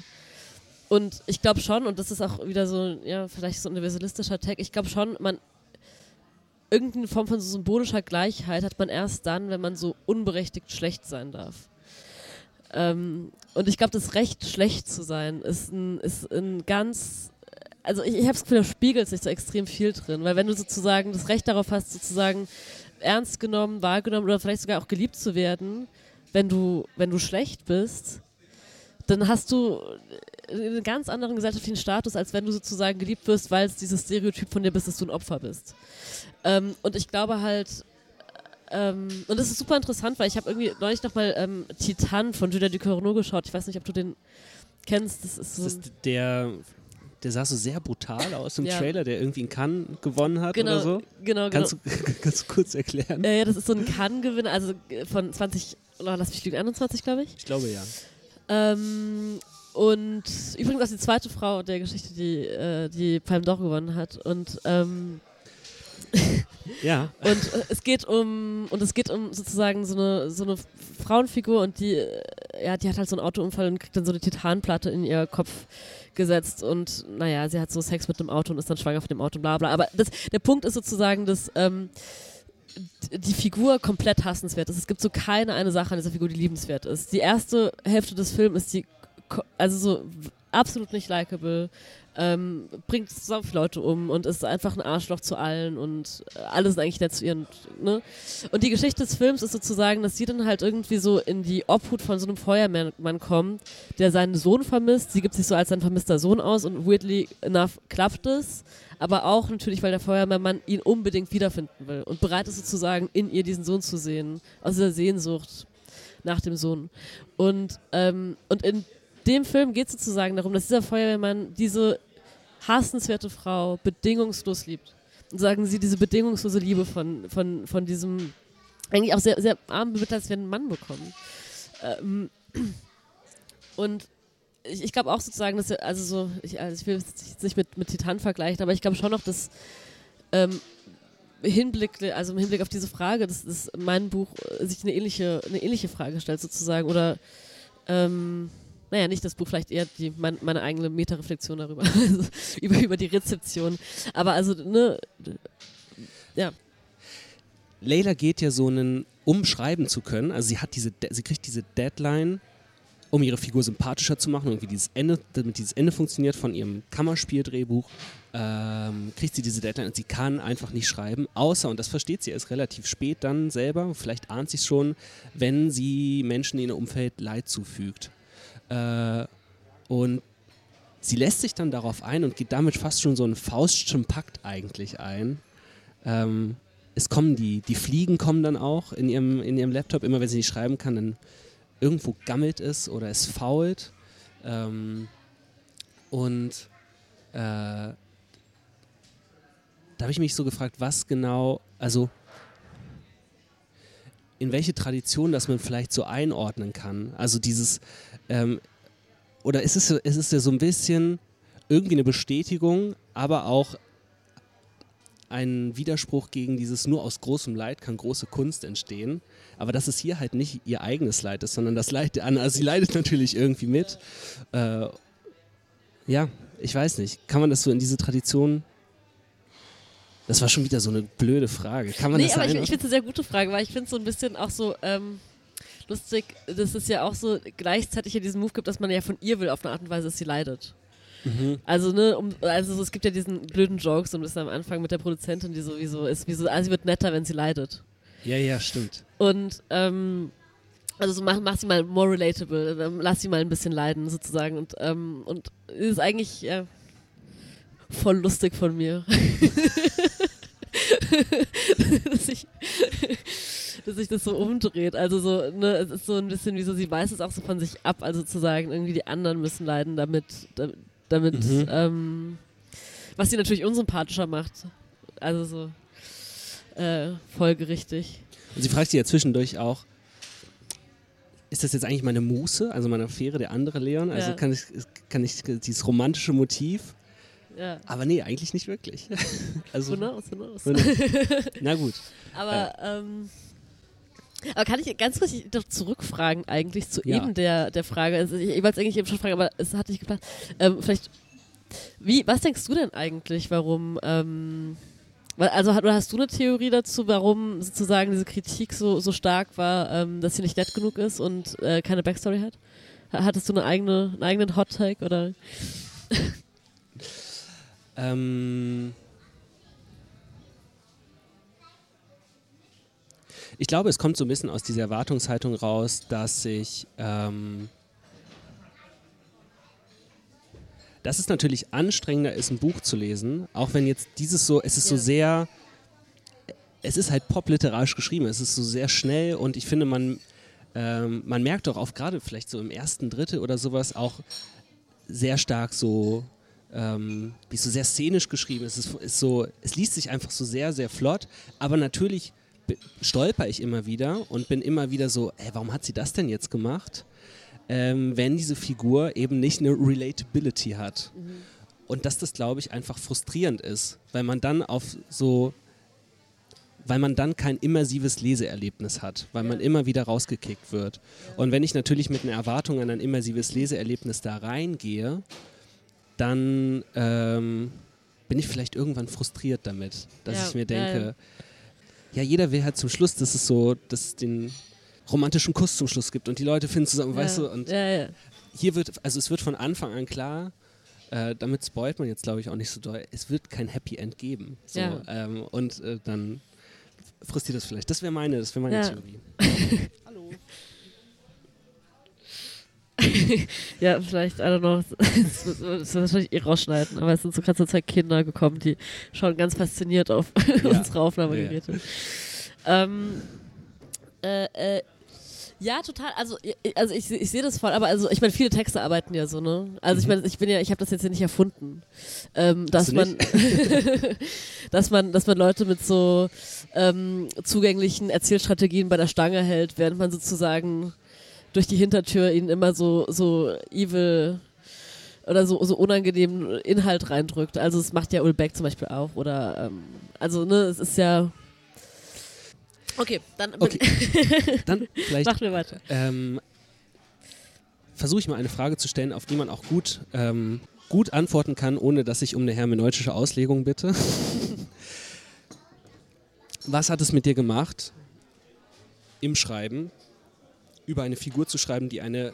Und ich glaube schon, und das ist auch wieder so, ja, vielleicht so ein universalistischer Tag, ich glaube schon, man irgendeine Form von so symbolischer Gleichheit hat man erst dann, wenn man so unberechtigt schlecht sein darf. Ähm, und ich glaube, das Recht, schlecht zu sein, ist ein, ist ein ganz, also ich, ich habe das Gefühl, da spiegelt sich so extrem viel drin, weil wenn du sozusagen das Recht darauf hast, sozusagen ernst genommen, wahrgenommen oder vielleicht sogar auch geliebt zu werden, wenn du, wenn du schlecht bist, dann hast du einen ganz anderen gesellschaftlichen Status, als wenn du sozusagen geliebt wirst, weil es dieses Stereotyp von dir bist, dass du ein Opfer bist. Ähm, und ich glaube halt, ähm, und das ist super interessant, weil ich habe irgendwie neulich nochmal ähm, Titan von Julia Ducournau geschaut. Ich weiß nicht, ob du den kennst. Das ist, so das ist der der sah so sehr brutal aus im Ja. Trailer, der irgendwie in Cannes gewonnen hat genau, oder so. genau, genau. Kannst, du, kannst du kurz erklären? Äh, ja, das ist so ein Cannes-Gewinner, also von 20, oh, lass mich lügen, 21, glaube ich. Ich glaube ja. Ähm, und übrigens auch die zweite Frau der Geschichte, die äh, die Palme d'Or gewonnen hat. Und ähm, Ja. und äh, es geht um und es geht um sozusagen so eine so eine Frauenfigur und die äh, ja die hat halt so einen Autounfall und kriegt dann so eine Titanplatte in ihr Kopf gesetzt und naja sie hat so Sex mit dem Auto und ist dann schwanger von dem Auto bla bla. Aber das, der Punkt ist sozusagen dass ähm, die Figur komplett hassenswert ist. Es gibt so keine eine Sache an dieser Figur die liebenswert ist. Die erste Hälfte des Films ist die also so absolut nicht likable ähm, bringt so viele Leute um und ist einfach ein Arschloch zu allen und äh, alle sind eigentlich nett zu ihr. Und, ne? und die Geschichte des Films ist sozusagen, dass sie dann halt irgendwie so in die Obhut von so einem Feuerwehrmann kommt, der seinen Sohn vermisst. Sie gibt sich so als sein vermisster Sohn aus und weirdly enough klappt es. Aber auch natürlich, weil der Feuerwehrmann ihn unbedingt wiederfinden will und bereit ist sozusagen in ihr diesen Sohn zu sehen, aus dieser Sehnsucht nach dem Sohn. Und, ähm, und in dem Film geht es sozusagen darum, dass dieser Feuerwehrmann diese hassenswerte Frau bedingungslos liebt. Und sagen sie diese bedingungslose Liebe von, von, von diesem eigentlich auch sehr, sehr armen, bemitleidenswerten Mann bekommen. Ähm, und ich, ich glaube auch sozusagen, dass also so, ich, also ich will es nicht mit, mit Titan vergleichen, aber ich glaube schon noch, dass ähm, Hinblick, also im Hinblick auf diese Frage, dass, dass mein Buch sich eine ähnliche, eine ähnliche Frage stellt sozusagen oder ähm, naja, nicht das Buch, vielleicht eher die, mein, meine eigene Metareflexion darüber, also über, über die Rezeption. Aber also, ne, ja, Layla geht ja so einen, um schreiben zu können, also sie hat diese, sie kriegt diese Deadline, um ihre Figur sympathischer zu machen, irgendwie dieses Ende, damit dieses Ende funktioniert von ihrem Kammerspieldrehbuch, ähm, kriegt sie diese Deadline und sie kann einfach nicht schreiben, außer, und das versteht sie erst relativ spät dann selber, vielleicht ahnt sie es schon, wenn sie Menschen in ihrem Umfeld Leid zufügt. Äh, und sie lässt sich dann darauf ein und geht damit fast schon so einen Faustschen Pakt eigentlich ein. Ähm, es kommen die, die Fliegen kommen dann auch in ihrem, in ihrem Laptop, immer wenn sie nicht schreiben kann, dann irgendwo gammelt es oder es fault. Ähm, und äh, da habe ich mich so gefragt, was genau, also in welche Tradition das man vielleicht so einordnen kann. Also dieses, ähm, oder ist es, ist es ja so ein bisschen irgendwie eine Bestätigung, aber auch ein Widerspruch gegen dieses nur aus großem Leid kann große Kunst entstehen. Aber dass es hier halt nicht ihr eigenes Leid ist, sondern das Leid der anderen. Also sie leidet natürlich irgendwie mit. Äh, ja, ich weiß nicht. Kann man das so in diese Tradition Das war schon wieder so eine blöde Frage. Kann man nee, das aber ich, ich finde es eine sehr gute Frage, weil ich finde es so ein bisschen auch so ähm, lustig, dass es ja auch so gleichzeitig ja diesen Move gibt, dass man ja von ihr will auf eine Art und Weise, dass sie leidet. Mhm. Also, ne, um, also so, es gibt ja diesen blöden Joke so ein bisschen am Anfang mit der Produzentin, die sowieso ist, wie so, also sie wird netter, wenn sie leidet. Ja, ja, stimmt. Und ähm, also so mach, mach sie mal more relatable, ähm, lass sie mal ein bisschen leiden sozusagen und ähm, und ist eigentlich ja, voll lustig von mir, dass ich dass sich das so umdreht. Also so, ne, es ist so ein bisschen wie so, sie weiß es auch so von sich ab, also zu sagen, irgendwie die anderen müssen leiden, damit, da- damit, Mhm. ähm, was sie natürlich unsympathischer macht. Also so äh, folgerichtig. Und sie fragt sich ja zwischendurch auch, ist das jetzt eigentlich meine Muße, also meine Affäre, der andere Leon? Also Ja. kann, ich, kann ich dieses romantische Motiv? Ja. Aber nee, eigentlich nicht wirklich. also, Who knows, who knows. who knows? Na gut. Aber, ähm, aber kann ich ganz kurz noch zurückfragen eigentlich zu Ja. eben der, der Frage. Also ich, ich wollte es eigentlich eben schon fragen, aber es hat nicht gepasst. Ähm, vielleicht, wie, was denkst du denn eigentlich, warum, ähm, also hast du eine Theorie dazu, warum sozusagen diese Kritik so, so stark war, ähm, dass sie nicht nett genug ist und äh, keine Backstory hat? Ha- Hattest du eine eigene, einen eigenen Hot Take oder? Ähm, ich glaube, es kommt so ein bisschen aus dieser Erwartungshaltung raus, dass sich, ähm, dass es natürlich anstrengender ist, ein Buch zu lesen, auch wenn jetzt dieses so, es ist so Ja. sehr, es ist halt popliterarisch geschrieben, es ist so sehr schnell und ich finde, man, ähm, man merkt doch auch gerade vielleicht so im ersten Drittel oder sowas auch sehr stark so, ähm, wie es so sehr szenisch geschrieben ist. Es ist, ist so, es liest sich einfach so sehr, sehr flott, aber natürlich stolper ich immer wieder und bin immer wieder so, ey, warum hat sie das denn jetzt gemacht? Ähm, wenn diese Figur eben nicht eine Relatability hat. Und dass das, glaube ich, einfach frustrierend ist, weil man dann auf so, weil man dann kein immersives Leseerlebnis hat, weil man immer wieder rausgekickt wird. Und wenn ich natürlich mit einer Erwartung an ein immersives Leseerlebnis da reingehe, dann ähm, bin ich vielleicht irgendwann frustriert damit, dass Ja, ich mir ja, denke, ja, jeder will halt zum Schluss, dass es so, dass es den romantischen Kuss zum Schluss gibt und die Leute finden zusammen, weißt ja. du, und ja, ja. hier wird, also es wird von Anfang an klar, äh, damit spoilt man jetzt glaube ich auch nicht so doll, es wird kein Happy End geben. So, Ja. ähm, und äh, dann frisst ihr das vielleicht. Das wäre meine, das wäre meine Ja. Theorie. Ja, vielleicht, I don't know, das wird das wird wahrscheinlich eh rausschneiden, aber es sind so so zwei Kinder gekommen, die schauen ganz fasziniert auf unsere Aufnahmegeräte. Ähm, äh, äh, ja, total. Also, also ich, ich sehe das voll, aber also ich meine, viele Texte arbeiten ja so, ne? Also ich Mhm. meine, ich bin ja, ich habe das jetzt ja nicht erfunden, ähm, dass man, dass man, dass man Leute mit so ähm, zugänglichen Erzählstrategien bei der Stange hält, während man sozusagen durch die Hintertür ihnen immer so so evil oder so, so unangenehmen Inhalt reindrückt. Also es macht ja Ulbeck zum Beispiel auch. Oder ähm, also ne, es ist ja. Okay, dann Okay. Dann vielleicht machen wir weiter. ähm, versuche ich mal eine Frage zu stellen, auf die man auch gut, ähm, gut antworten kann, ohne dass ich um eine hermeneutische Auslegung bitte. Was hat es mit dir gemacht, im Schreiben über eine Figur zu schreiben, die eine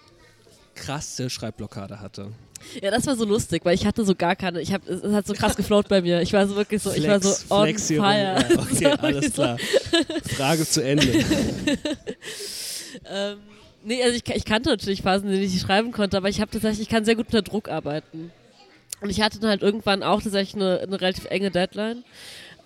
krasse Schreibblockade hatte? Ja, das war so lustig, weil ich hatte so gar keine. Ich habe, es hat so krass geflowt bei mir. Ich war so wirklich so, ich war so Flex- on Flex hier rum. fire. Ja, okay, alles klar. Frage zu Ende. Ähm, nee, also ich, ich kannte natürlich Phasen, in denen ich nicht schreiben konnte, aber ich habe tatsächlich, ich kann sehr gut unter Druck arbeiten. Und ich hatte dann halt irgendwann auch tatsächlich eine, eine relativ enge Deadline.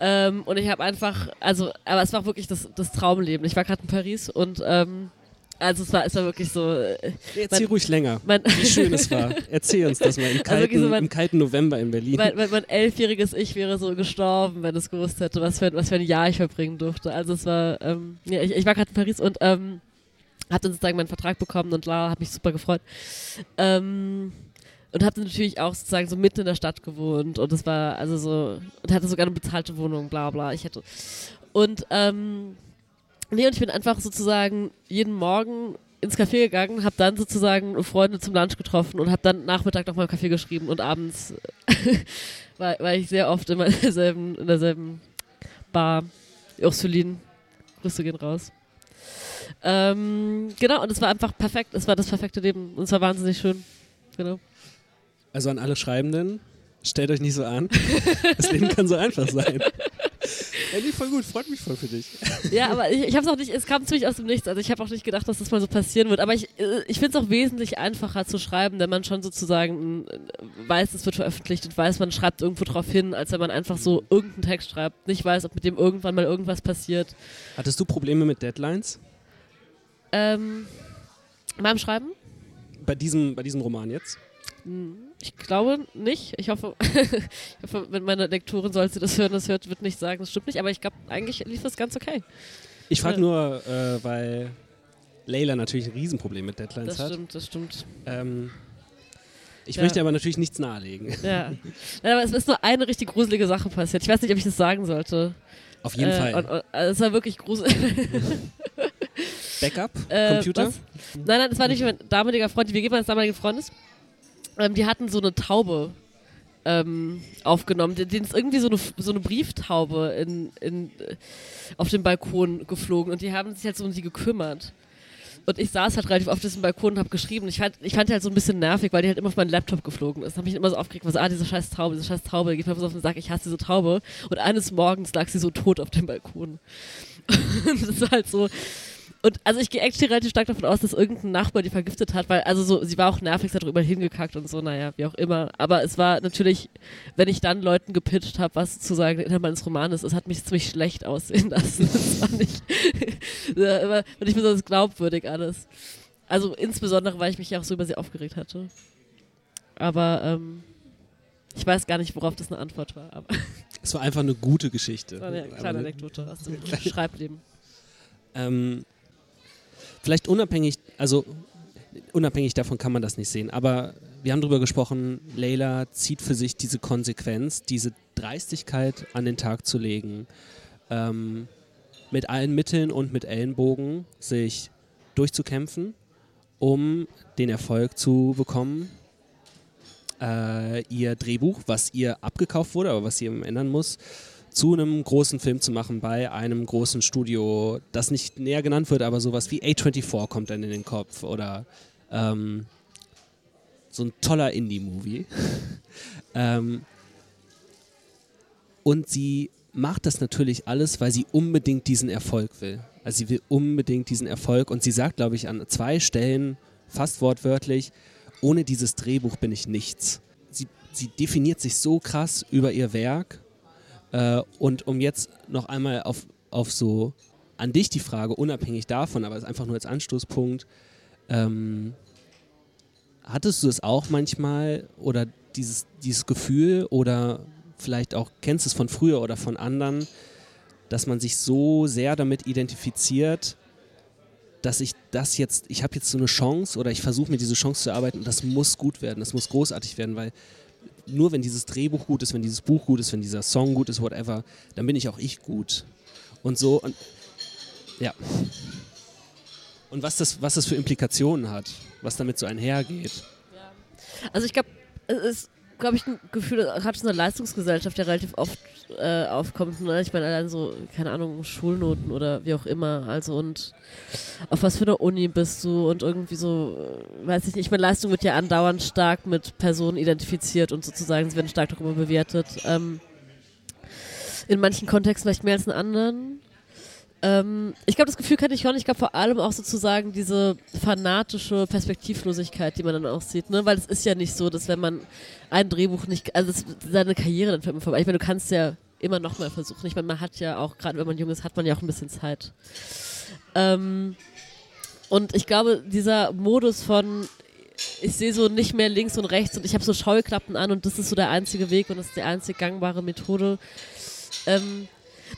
Ähm, und ich habe einfach, also, aber es war wirklich das, das Traumleben. Ich war gerade in Paris und ähm, also es war, es war wirklich so. Äh, Erzähl Mein- ruhig länger, mein, wie schön es war. Erzähl uns das mal im kalten, wirklich so mein- im kalten November in Berlin. mein, mein, mein elfjähriges Ich wäre so gestorben, wenn es gewusst hätte, was für, was für ein Jahr ich verbringen durfte. Also es war, ähm, ja, ich, ich war gerade in Paris und ähm, hatte sozusagen meinen Vertrag bekommen und Lara hat mich super gefreut. Ähm, und habe natürlich auch sozusagen so mitten in der Stadt gewohnt und es war also so und hatte sogar eine bezahlte Wohnung, bla bla. Ich hätte und ähm, nee und ich bin einfach sozusagen jeden Morgen ins Café gegangen, habe dann sozusagen Freunde zum Lunch getroffen und habe dann Nachmittag noch mal im Café geschrieben und abends war, war ich sehr oft immer in derselben, in derselben wunderbar. Ursulin, Grüße gehen raus. Ähm, genau, und es war einfach perfekt. Es war das perfekte Leben. Und es war wahnsinnig schön. Genau. Also an alle Schreibenden, stellt euch nicht so an. Das Leben kann so einfach sein. Ja, nee, voll gut, freut mich voll für dich. Ja, aber ich, ich habe es auch nicht, es kam ziemlich aus dem Nichts. Also ich habe auch nicht gedacht, dass das mal so passieren wird. Aber ich, äh, ich finde es auch wesentlich einfacher zu schreiben, wenn man schon sozusagen äh, weiß, es wird veröffentlicht und weiß, man schreibt irgendwo drauf hin, als wenn man einfach so irgendeinen Text schreibt, nicht weiß, ob mit dem irgendwann mal irgendwas passiert. Hattest du Probleme mit Deadlines? Ähm, beim Schreiben? Bei diesem, bei diesem Roman jetzt? Ich glaube nicht. Ich hoffe, ich hoffe, wenn meine Lektorin, soll sie das hören, das hört, wird nicht sagen, das stimmt nicht. Aber ich glaube, eigentlich lief das ganz okay. Ich frage Ja. nur, äh, weil Leila natürlich ein Riesenproblem mit Deadlines Das hat. stimmt, das stimmt. Ähm, ich Ja. möchte aber natürlich nichts nahelegen. Ja. Nein, aber es ist nur eine richtig gruselige Sache passiert. Ich weiß nicht, ob ich das sagen sollte. Auf jeden äh, Fall. Und, und, also es war wirklich gruselig. Backup, Äh, Computer. was? Nein, nein, das war nicht mein damaliger Freund, die WG meines damaligen Freundes. Ähm, die hatten so eine Taube ähm, aufgenommen. Den denen ist irgendwie so eine, so eine Brieftaube in, in, äh, auf dem Balkon geflogen und die haben sich halt so um sie gekümmert. Und ich saß halt relativ auf diesem Balkon und habe geschrieben. Ich fand, ich fand die halt so ein bisschen nervig, weil die halt immer auf meinen Laptop geflogen ist. Da habe ich immer so aufgeregt, was, ah, diese scheiß Taube, diese scheiß Taube, geht mir so auf den Sack, ich hasse diese Taube. Und eines Morgens lag sie so tot auf dem Balkon. das war halt so. Und also ich gehe actually relativ stark davon aus, dass irgendein Nachbar die vergiftet hat, weil also so, sie war auch nervig, sie hat darüber hingekackt und so, naja, wie auch immer. Aber es war natürlich, wenn ich dann Leuten gepitcht habe, was sozusagen der Inhalt meines Romans ist, es hat mich ziemlich schlecht aussehen lassen. Das war nicht, war nicht besonders glaubwürdig alles. Also insbesondere, weil ich mich ja auch so über sie aufgeregt hatte. Aber ähm, ich weiß gar nicht, worauf das eine Antwort war. Aber Es war einfach eine gute Geschichte. das war eine kleine eine- Anekdote aus dem Schreibleben. Ähm, vielleicht unabhängig, also unabhängig davon kann man das nicht sehen, aber wir haben darüber gesprochen, Leila zieht für sich diese Konsequenz, diese Dreistigkeit an den Tag zu legen, ähm, mit allen Mitteln und mit Ellenbogen sich durchzukämpfen, um den Erfolg zu bekommen. Äh, ihr Drehbuch, was ihr abgekauft wurde, aber was sie ändern muss, zu einem großen Film zu machen bei einem großen Studio, das nicht näher genannt wird, aber sowas wie A24 kommt dann in den Kopf oder ähm, so ein toller Indie-Movie. ähm, und sie macht das natürlich alles, weil sie unbedingt diesen Erfolg will. Also sie will unbedingt diesen Erfolg und sie sagt, glaube ich, an zwei Stellen fast wortwörtlich, ohne dieses Drehbuch bin ich nichts. Sie, sie definiert sich so krass über ihr Werk äh, und um jetzt noch einmal auf, auf so an dich die Frage, unabhängig davon, aber es einfach nur als Anstoßpunkt, ähm, hattest du es auch manchmal oder dieses, dieses Gefühl oder vielleicht auch kennst du es von früher oder von anderen, dass man sich so sehr damit identifiziert, dass ich das jetzt, ich habe jetzt so eine Chance oder ich versuche mir diese Chance zu erarbeiten und das muss gut werden, das muss großartig werden, weil nur wenn dieses Drehbuch gut ist, wenn dieses Buch gut ist, wenn dieser Song gut ist, whatever, dann bin ich auch ich gut. Und so, und ja. Und was das, was das für Implikationen hat, was damit so einhergeht. Also ich glaube, es ist, glaube ich, ein Gefühl, gerade so eine Leistungsgesellschaft, der relativ oft äh, aufkommt. Ne? Ich meine, allein so, keine Ahnung, Schulnoten oder wie auch immer. Also und auf was für eine Uni bist du und irgendwie so, äh, weiß ich nicht. Ich meine, Leistung wird ja andauernd stark mit Personen identifiziert und sozusagen, sie werden stark darüber bewertet. Ähm, in manchen Kontexten vielleicht mehr als in anderen. Ähm, ich glaube, das Gefühl kenne ich schon. Ich glaube vor allem auch sozusagen diese fanatische Perspektivlosigkeit, die man dann auch sieht. Ne? Weil es ist ja nicht so, dass wenn man ein Drehbuch nicht, also es, seine Karriere dann fällt mir vorbei. Ich meine, du kannst ja immer noch mal versuchen. Ich meine, man hat ja auch, gerade wenn man jung ist, hat man ja auch ein bisschen Zeit. Ähm, und ich glaube, dieser Modus von ich sehe so nicht mehr links und rechts und ich habe so Scheuklappen an und das ist so der einzige Weg und das ist die einzig gangbare Methode. Ähm,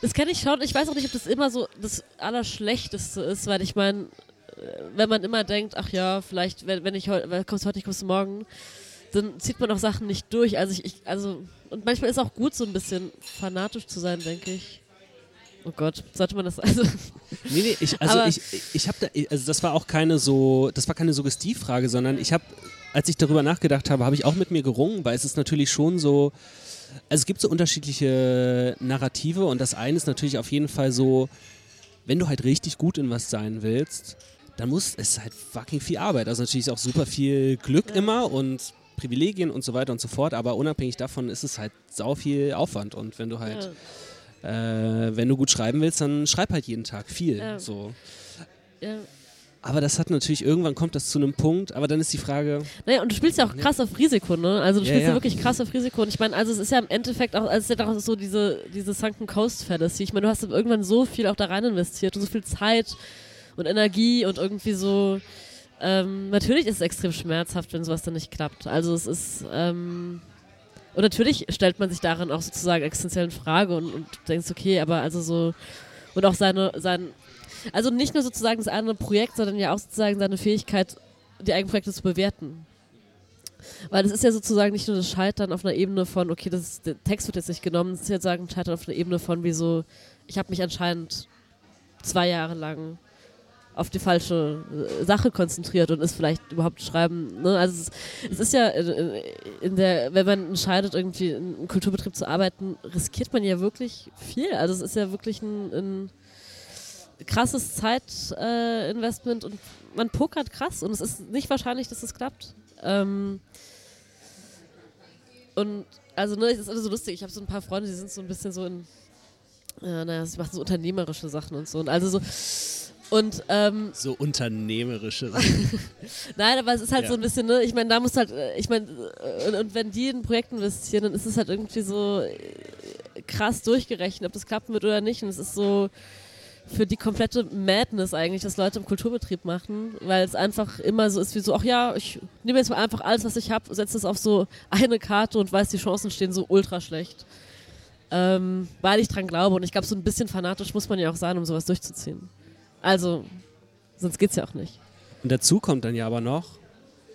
das kenne ich schon. Ich weiß auch nicht, ob das immer so das Allerschlechteste ist, weil ich meine, wenn man immer denkt, ach ja, vielleicht, wenn, wenn ich heute, kommst heute nicht, kommst du morgen, dann zieht man auch Sachen nicht durch. Also ich, ich, also, und manchmal ist auch gut, so ein bisschen fanatisch zu sein, denke ich. Oh Gott, sollte man das also. Nee, nee, ich, also Aber- ich, ich habe da, also das war auch keine so, das war keine Suggestivfrage, sondern ich habe als ich darüber nachgedacht habe, habe ich auch mit mir gerungen, weil es ist natürlich schon so, also es gibt so unterschiedliche Narrative und das eine ist natürlich auf jeden Fall so, wenn du halt richtig gut in was sein willst, dann muss es halt fucking viel Arbeit. Also natürlich auch super viel Glück ja. immer und Privilegien und so weiter und so fort, aber unabhängig davon ist es halt sau viel Aufwand und wenn du halt, ja. Äh, wenn du gut schreiben willst, dann schreib halt jeden Tag viel. Ja. So. Ja. Aber das hat natürlich, irgendwann kommt das zu einem Punkt, aber dann ist die Frage. Naja, und du spielst ja auch krass auf Risiko, ne? Also du spielst ja, ja. wirklich krass auf Risiko. Und ich meine, also es ist ja im Endeffekt auch, also es ist ja auch so diese, diese Sunken Coast Fantasy. Ich meine, du hast irgendwann so viel auch da rein investiert und so viel Zeit und Energie und irgendwie so. Ähm, natürlich ist es extrem schmerzhaft, wenn sowas dann nicht klappt. Also es ist. Ähm, und natürlich stellt man sich darin auch sozusagen existenziell in Frage und, und denkst, okay, aber also so. Und auch seine, sein, also nicht nur sozusagen das andere Projekt, sondern ja auch sozusagen seine Fähigkeit, die eigenen Projekte zu bewerten. Weil das ist ja sozusagen nicht nur das Scheitern auf einer Ebene von, okay, das ist, der Text wird jetzt nicht genommen, es ist jetzt sagen Scheitern auf einer Ebene von, wie so, ich habe mich anscheinend zwei Jahre lang auf die falsche äh, Sache konzentriert und ist vielleicht überhaupt schreiben. Ne? Also es, es, ist ja in, in, der, wenn man entscheidet, irgendwie in einem Kulturbetrieb zu arbeiten, riskiert man ja wirklich viel. Also es ist ja wirklich ein, ein krasses Zeitinvestment äh, und man pokert krass und es ist nicht wahrscheinlich, dass es klappt. Ähm und also ne, es ist alles so lustig. Ich habe so ein paar Freunde, die sind so ein bisschen so in, äh, naja, sie machen so unternehmerische Sachen und so. Und also so und ähm, so unternehmerische Sachen. Nein, aber es ist halt ja. so ein bisschen, ne, ich meine, da muss halt, äh, ich meine, äh, und, und, wenn die in ein Projekt investieren, dann ist es halt irgendwie so äh, krass durchgerechnet, ob das klappen wird oder nicht. Und es ist so, für die komplette Madness eigentlich, was Leute im Kulturbetrieb machen, weil es einfach immer so ist wie so, ach ja, ich nehme jetzt mal einfach alles, was ich habe, setze es auf so eine Karte und weiß, die Chancen stehen so ultra schlecht. Ähm, weil ich dran glaube und ich glaube, so ein bisschen fanatisch muss man ja auch sein, um sowas durchzuziehen. Also, sonst geht's ja auch nicht. Und dazu kommt dann ja aber noch,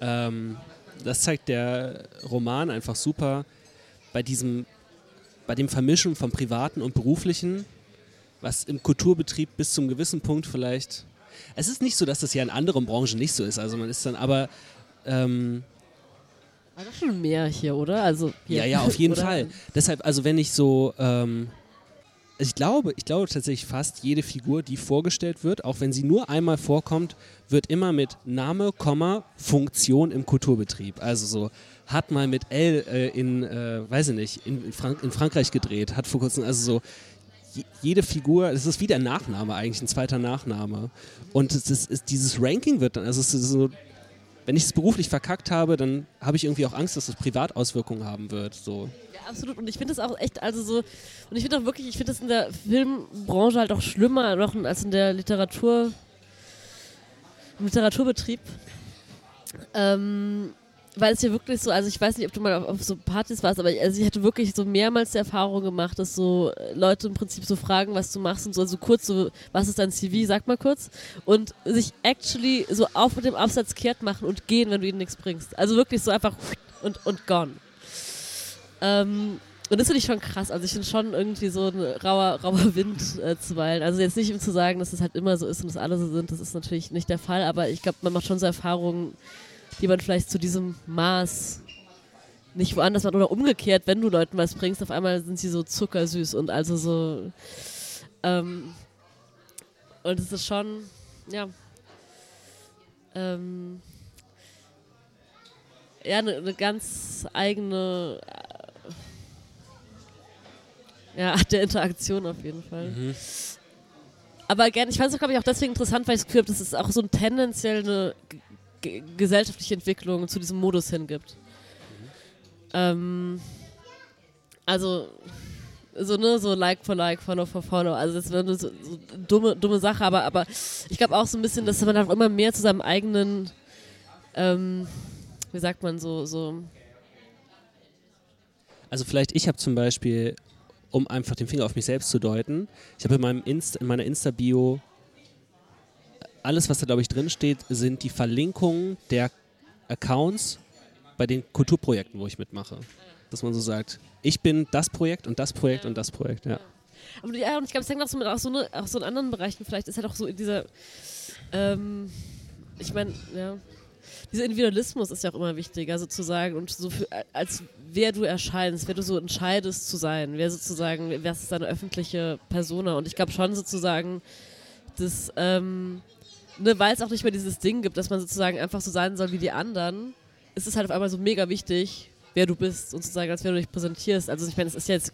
ähm, das zeigt der Roman einfach super, bei diesem, bei dem Vermischen von Privaten und Beruflichen was im Kulturbetrieb bis zum gewissen Punkt vielleicht. Es ist nicht so, dass das ja in anderen Branchen nicht so ist. Also man ist dann aber. Ähm, war doch schon mehr hier, oder? Also hier. Ja, ja, auf jeden Fall. Deshalb, also wenn ich so. Ähm, ich glaube, ich glaube tatsächlich fast jede Figur, die vorgestellt wird, auch wenn sie nur einmal vorkommt, wird immer mit Name, Komma, Funktion im Kulturbetrieb. Also so hat mal mit L äh, in, äh, weiß ich nicht, in, Frank in Frankreich gedreht, hat vor kurzem, also so jede Figur, es ist wie der Nachname eigentlich, ein zweiter Nachname. Und es ist, ist dieses Ranking wird dann, also es ist so, wenn ich es beruflich verkackt habe, dann habe ich irgendwie auch Angst, dass es Privatauswirkungen haben wird. So. Ja, absolut. Und ich finde es auch echt, also so, und ich finde auch wirklich, ich finde das in der Filmbranche halt auch schlimmer noch als in der Literatur, im Literaturbetrieb. Ähm, weil es ja wirklich so, also ich weiß nicht, ob du mal auf, auf so Partys warst, aber also ich hatte wirklich so mehrmals die Erfahrung gemacht, dass so äh, Leute im Prinzip so fragen, was du machst und so, also kurz so, was ist dein CV, sag mal kurz, und sich actually so auf mit dem Absatz kehrt machen und gehen, wenn du ihnen nichts bringst. Also wirklich so einfach und, und gone. Ähm, und das finde ich schon krass. Also ich finde schon irgendwie so ein rauer, rauer Wind äh, zuweilen. Also jetzt nicht um zu sagen, dass es das halt immer so ist und dass alle so sind, das ist natürlich nicht der Fall, aber ich glaube, man macht schon so Erfahrungen, die man vielleicht zu diesem Maß nicht woanders macht oder umgekehrt, wenn du Leuten was bringst, auf einmal sind sie so zuckersüß und also so ähm, und es ist schon ja ähm, ja eine ne ganz eigene äh, ja, Art der Interaktion auf jeden Fall. Mhm. Aber gerne, ich fand es, glaube ich, auch deswegen interessant, weil ich das Gefühl habe, dass es auch so ein tendenziell eine gesellschaftliche Entwicklung zu diesem Modus hingibt. Mhm. Ähm, also so ne so Like for Like, Follow for Follow. Also das wäre eine so, so dumme dumme Sache, aber aber ich glaube auch so ein bisschen, dass man auch immer mehr zu seinem eigenen ähm, wie sagt man so so also vielleicht ich habe zum Beispiel um einfach den Finger auf mich selbst zu deuten ich habe in in meiner Insta Bio alles, was da, glaube ich, drin steht, sind die Verlinkungen der Accounts bei den Kulturprojekten, wo ich mitmache. Dass man so sagt, ich bin das Projekt und das Projekt und das Projekt, ja. Aber ja, und ich glaube, es hängt auch so, mit, auch, so ne, auch so in anderen Bereichen vielleicht, ist halt auch so in dieser, ähm, ich meine, ja, dieser Individualismus ist ja auch immer wichtiger sozusagen und so für, als wer du erscheinst, wer du so entscheidest zu sein, wer sozusagen, wer ist deine öffentliche Persona und ich glaube schon sozusagen, dass, ähm, ne, weil es auch nicht mehr dieses Ding gibt, dass man sozusagen einfach so sein soll wie die anderen, ist es halt auf einmal so mega wichtig, wer du bist und sozusagen, als wer du dich präsentierst. Also ich meine, es ist jetzt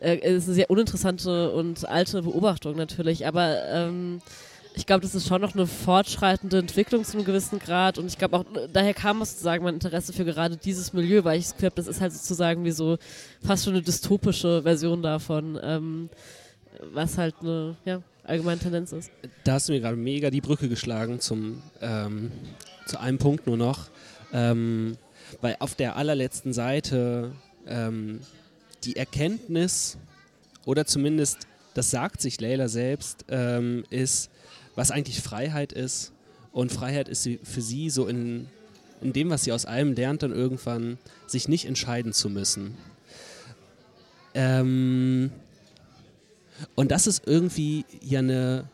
äh, ist eine sehr uninteressante und alte Beobachtung natürlich, aber ähm, ich glaube, das ist schon noch eine fortschreitende Entwicklung zu einem gewissen Grad und ich glaube auch, daher kam sozusagen mein Interesse für gerade dieses Milieu, weil ich habe, das ist halt sozusagen wie so fast schon eine dystopische Version davon, ähm, was halt eine ja, allgemeine Tendenz ist. Da hast du mir gerade mega die Brücke geschlagen zum, ähm, zu einem Punkt nur noch. Ähm, weil auf der allerletzten Seite ähm, die Erkenntnis, oder zumindest das sagt sich Leila selbst, ähm, ist, was eigentlich Freiheit ist. Und Freiheit ist für sie so in, in dem, was sie aus allem lernt, dann irgendwann, sich nicht entscheiden zu müssen. Ähm, und das ist irgendwie ja eine,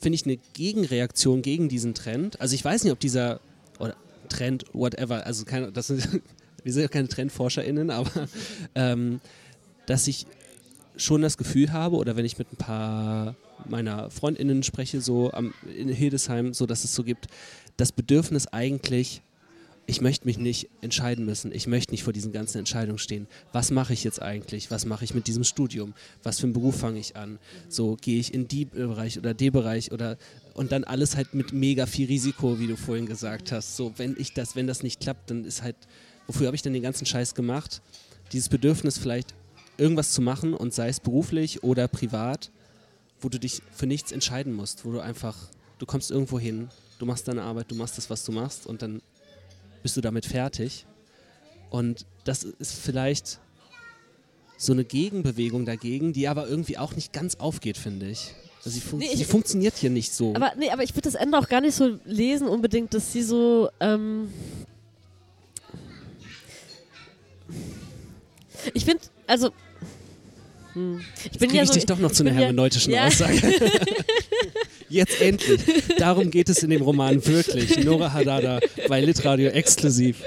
finde ich, eine Gegenreaktion gegen diesen Trend. Also ich weiß nicht, ob dieser, oder Trend, whatever, also keine, das sind, wir sind ja keine TrendforscherInnen, aber ähm, dass ich schon das Gefühl habe, oder wenn ich mit ein paar meiner FreundInnen spreche, so am, in Hildesheim, so dass es so gibt, das Bedürfnis eigentlich, ich möchte mich nicht entscheiden müssen. Ich möchte nicht vor diesen ganzen Entscheidungen stehen. Was mache ich jetzt eigentlich? Was mache ich mit diesem Studium? Was für einen Beruf fange ich an? So gehe ich in die Bereich oder den Bereich oder und dann alles halt mit mega viel Risiko, wie du vorhin gesagt hast. So, wenn ich das, wenn das nicht klappt, dann ist halt, wofür habe ich denn den ganzen Scheiß gemacht? Dieses Bedürfnis vielleicht irgendwas zu machen und sei es beruflich oder privat, wo du dich für nichts entscheiden musst, wo du einfach, du kommst irgendwo hin, du machst deine Arbeit, du machst das, was du machst und dann bist du damit fertig. Und das ist vielleicht so eine Gegenbewegung dagegen, die aber irgendwie auch nicht ganz aufgeht, finde ich. Also sie, fun nee, sie funktioniert hier nicht so. Aber, nee, aber ich würde das Ende auch gar nicht so lesen unbedingt, dass sie so. Ähm ich finde, also. Hm. Ich bin Jetzt ja ich so, dich doch noch zu einer hermeneutischen ja, Aussage. Jetzt endlich. Darum geht es in dem Roman wirklich. Nora Hadada bei Litradio exklusiv.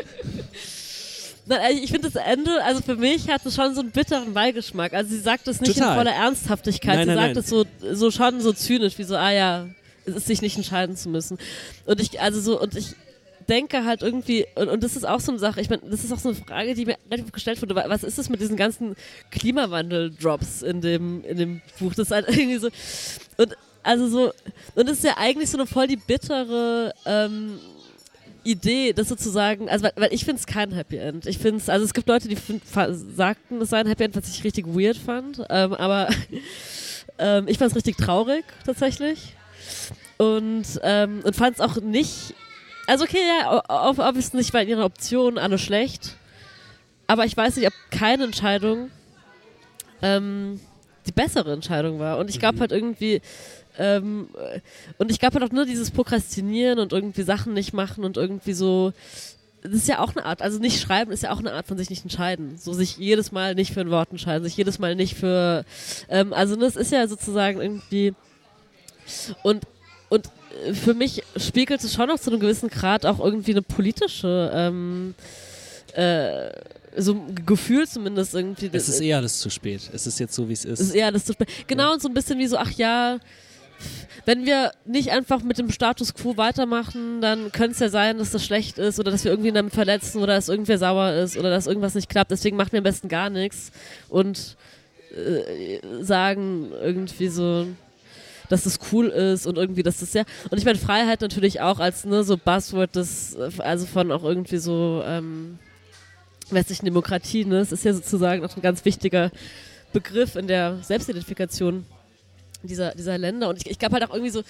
Ich finde das Ende, also für mich hat es schon so einen bitteren Beigeschmack. Also sie sagt es nicht Total. in voller Ernsthaftigkeit. Nein, sie nein, sagt es so, so schon so zynisch, wie so, ah ja, es ist sich nicht entscheiden zu müssen. Und ich, also so, und ich denke halt irgendwie, und, und das ist auch so eine Sache, ich meine, das ist auch so eine Frage, die mir relativ gestellt wurde, was ist das mit diesen ganzen Klimawandel-Drops in dem, in dem Buch? Das ist halt irgendwie so, und also so, und es ist ja eigentlich so eine voll die bittere, ähm, Idee, das sozusagen, also weil, weil ich finde es kein Happy End. Ich finde es, also es gibt Leute, die find, sagten, es sei ein Happy End, was ich richtig weird fand, ähm, aber ähm, ich fand es richtig traurig tatsächlich und ähm, und fand es auch nicht, also okay, ja, obviously nicht, weil ihre Optionen alle schlecht, aber ich weiß nicht, ob keine Entscheidung ähm, die bessere Entscheidung war und ich glaube mhm. halt irgendwie ähm, und ich glaube halt auch nur dieses Prokrastinieren und irgendwie Sachen nicht machen und irgendwie so. Das ist ja auch eine Art, also nicht schreiben ist ja auch eine Art von sich nicht entscheiden. So sich jedes Mal nicht für ein Wort entscheiden, sich jedes Mal nicht für. Ähm, also das ist ja sozusagen irgendwie. Und, und für mich spiegelt es schon noch zu einem gewissen Grad auch irgendwie eine politische. Ähm, äh, so ein Gefühl zumindest irgendwie. Es ist eher alles zu spät. Es ist jetzt so, wie es ist. Es ist eher alles zu spät. Genau, ja. und so ein bisschen wie so, ach ja, wenn wir nicht einfach mit dem Status quo weitermachen, dann könnte es ja sein, dass das schlecht ist oder dass wir irgendwie damit verletzen oder dass irgendwer sauer ist oder dass irgendwas nicht klappt. Deswegen machen wir am besten gar nichts und äh, sagen irgendwie so, dass das cool ist und irgendwie, dass das ja. Und ich meine, Freiheit natürlich auch als ne, so Buzzword, das, also von auch irgendwie so ähm, westlichen Demokratie, ne? Das ist ja sozusagen auch ein ganz wichtiger Begriff in der Selbstidentifikation dieser, dieser Länder. Und ich, ich glaube halt auch irgendwie so,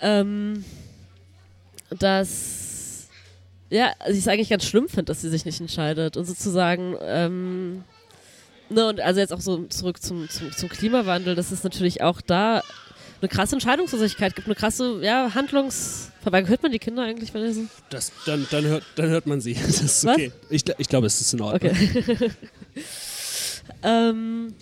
ähm, dass, ja, also ich es eigentlich ganz schlimm finde, dass sie sich nicht entscheidet. Und sozusagen, ähm, ne, und also jetzt auch so zurück zum, zum, zum Klimawandel, dass es natürlich auch da eine krasse Entscheidungslosigkeit gibt, eine krasse ja, Handlungsverweigerung. Hört man die Kinder eigentlich, wenn sie das dann, dann, hört, dann hört man sie. Das ist okay. Was? Ich, ich glaube, es ist in Ordnung. Okay. ähm,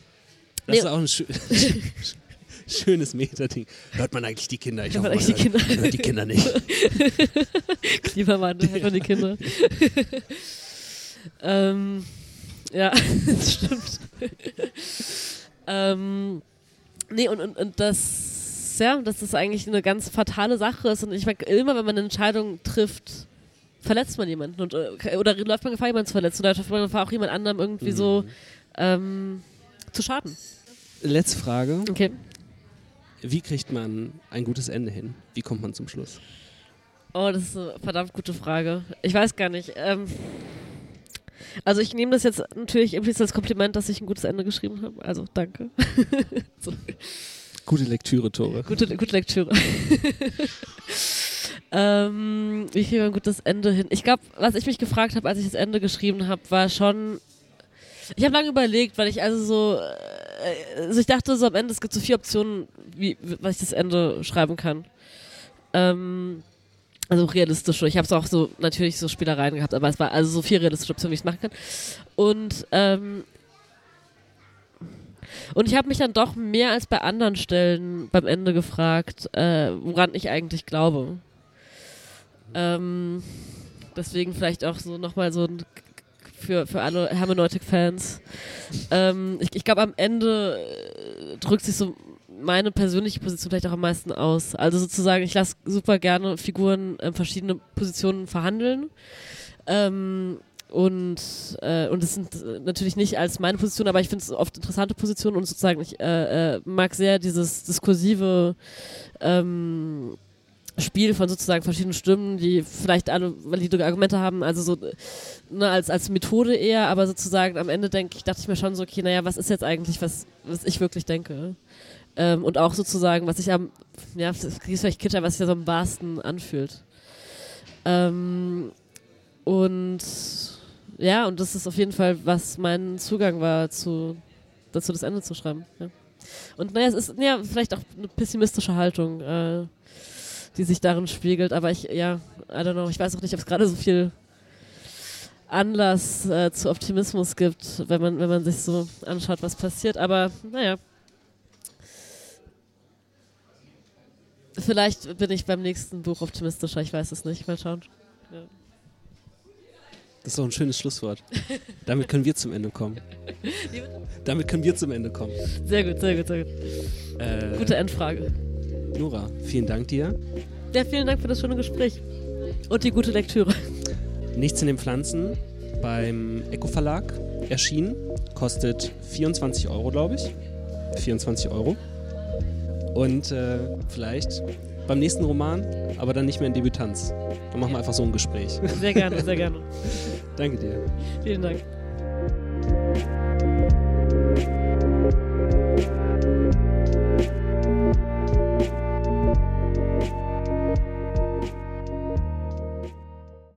das nee. ist auch ein Schönes Metading. Hört man eigentlich die Kinder? Ich Hört hoffe, man eigentlich die hört, Kinder? hört die Kinder nicht. Klimawandel, hört man die Kinder. ähm, ja, das stimmt. ähm, nee, und, und, und das, ja, dass das eigentlich eine ganz fatale Sache ist. Und ich meine, immer wenn man eine Entscheidung trifft, verletzt man jemanden und, äh, oder läuft man Gefahr, jemanden zu verletzen oder läuft man Gefahr, auch jemand anderem irgendwie so ähm, zu schaden. Letzte Frage. Okay. Wie kriegt man ein gutes Ende hin? Wie kommt man zum Schluss? Oh, das ist eine verdammt gute Frage. Ich weiß gar nicht. Ähm, also ich nehme das jetzt natürlich implizit als Kompliment, dass ich ein gutes Ende geschrieben habe. Also danke. so, Gute Lektüre, Tore. gute, gute Lektüre. ähm, wie kriege ich ein gutes Ende hin? Ich glaube, was ich mich gefragt habe, als ich das Ende geschrieben habe, war schon. Ich habe lange überlegt, weil ich also so. Äh, Also ich dachte so am Ende, es gibt so vier Optionen, wie, was ich das Ende schreiben kann. Ähm, also realistische. Ich habe es auch so natürlich so Spielereien gehabt, aber es war also so viel realistische Optionen, wie ich es machen kann. Und ähm, und ich habe mich dann doch mehr als bei anderen Stellen beim Ende gefragt, äh, woran ich eigentlich glaube. Ähm, deswegen vielleicht auch so nochmal so ein für, für alle Hermeneutik-Fans. Ähm, ich ich glaube, am Ende äh, drückt sich so meine persönliche Position vielleicht auch am meisten aus. Also sozusagen, ich lasse super gerne Figuren in verschiedene Positionen verhandeln. Ähm, und äh, und es sind äh, natürlich nicht als meine Position, aber ich finde es oft interessante Positionen und sozusagen ich äh, äh, mag sehr dieses diskursive ähm, Spiel von sozusagen verschiedenen Stimmen, die vielleicht alle valide Argumente haben, also so ne, als, als Methode eher, aber sozusagen am Ende denke ich, dachte ich mir schon so, okay, naja, was ist jetzt eigentlich, was, was ich wirklich denke? Ähm, und auch sozusagen, was sich am, ja, das ist vielleicht Kitsch, aber was sich ja so am wahrsten anfühlt. Ähm, und ja, und das ist auf jeden Fall, was mein Zugang war, zu, dazu das Ende zu schreiben. Ja. Und naja, es ist ja vielleicht auch eine pessimistische Haltung, äh, die sich darin spiegelt, aber ich, ja, I don't know, ich weiß auch nicht, ob es gerade so viel Anlass äh, zu Optimismus gibt, wenn man, wenn man sich so anschaut, was passiert, aber naja. Vielleicht bin ich beim nächsten Buch optimistischer, ich weiß es nicht. Mal schauen. Ja. Das ist doch ein schönes Schlusswort. Damit können wir zum Ende kommen. Damit können wir zum Ende kommen. Sehr gut, sehr gut, sehr gut. Äh, Gute Endfrage. Nora, vielen Dank dir. Ja, vielen Dank für das schöne Gespräch. Und die gute Lektüre. Nichts in den Pflanzen beim Eco Verlag erschienen. Kostet 24 Euro, glaube ich. 24 Euro. Und äh, vielleicht beim nächsten Roman, aber dann nicht mehr in Debütanz. Dann machen wir einfach so ein Gespräch. Sehr gerne, sehr gerne. Danke dir. Vielen Dank.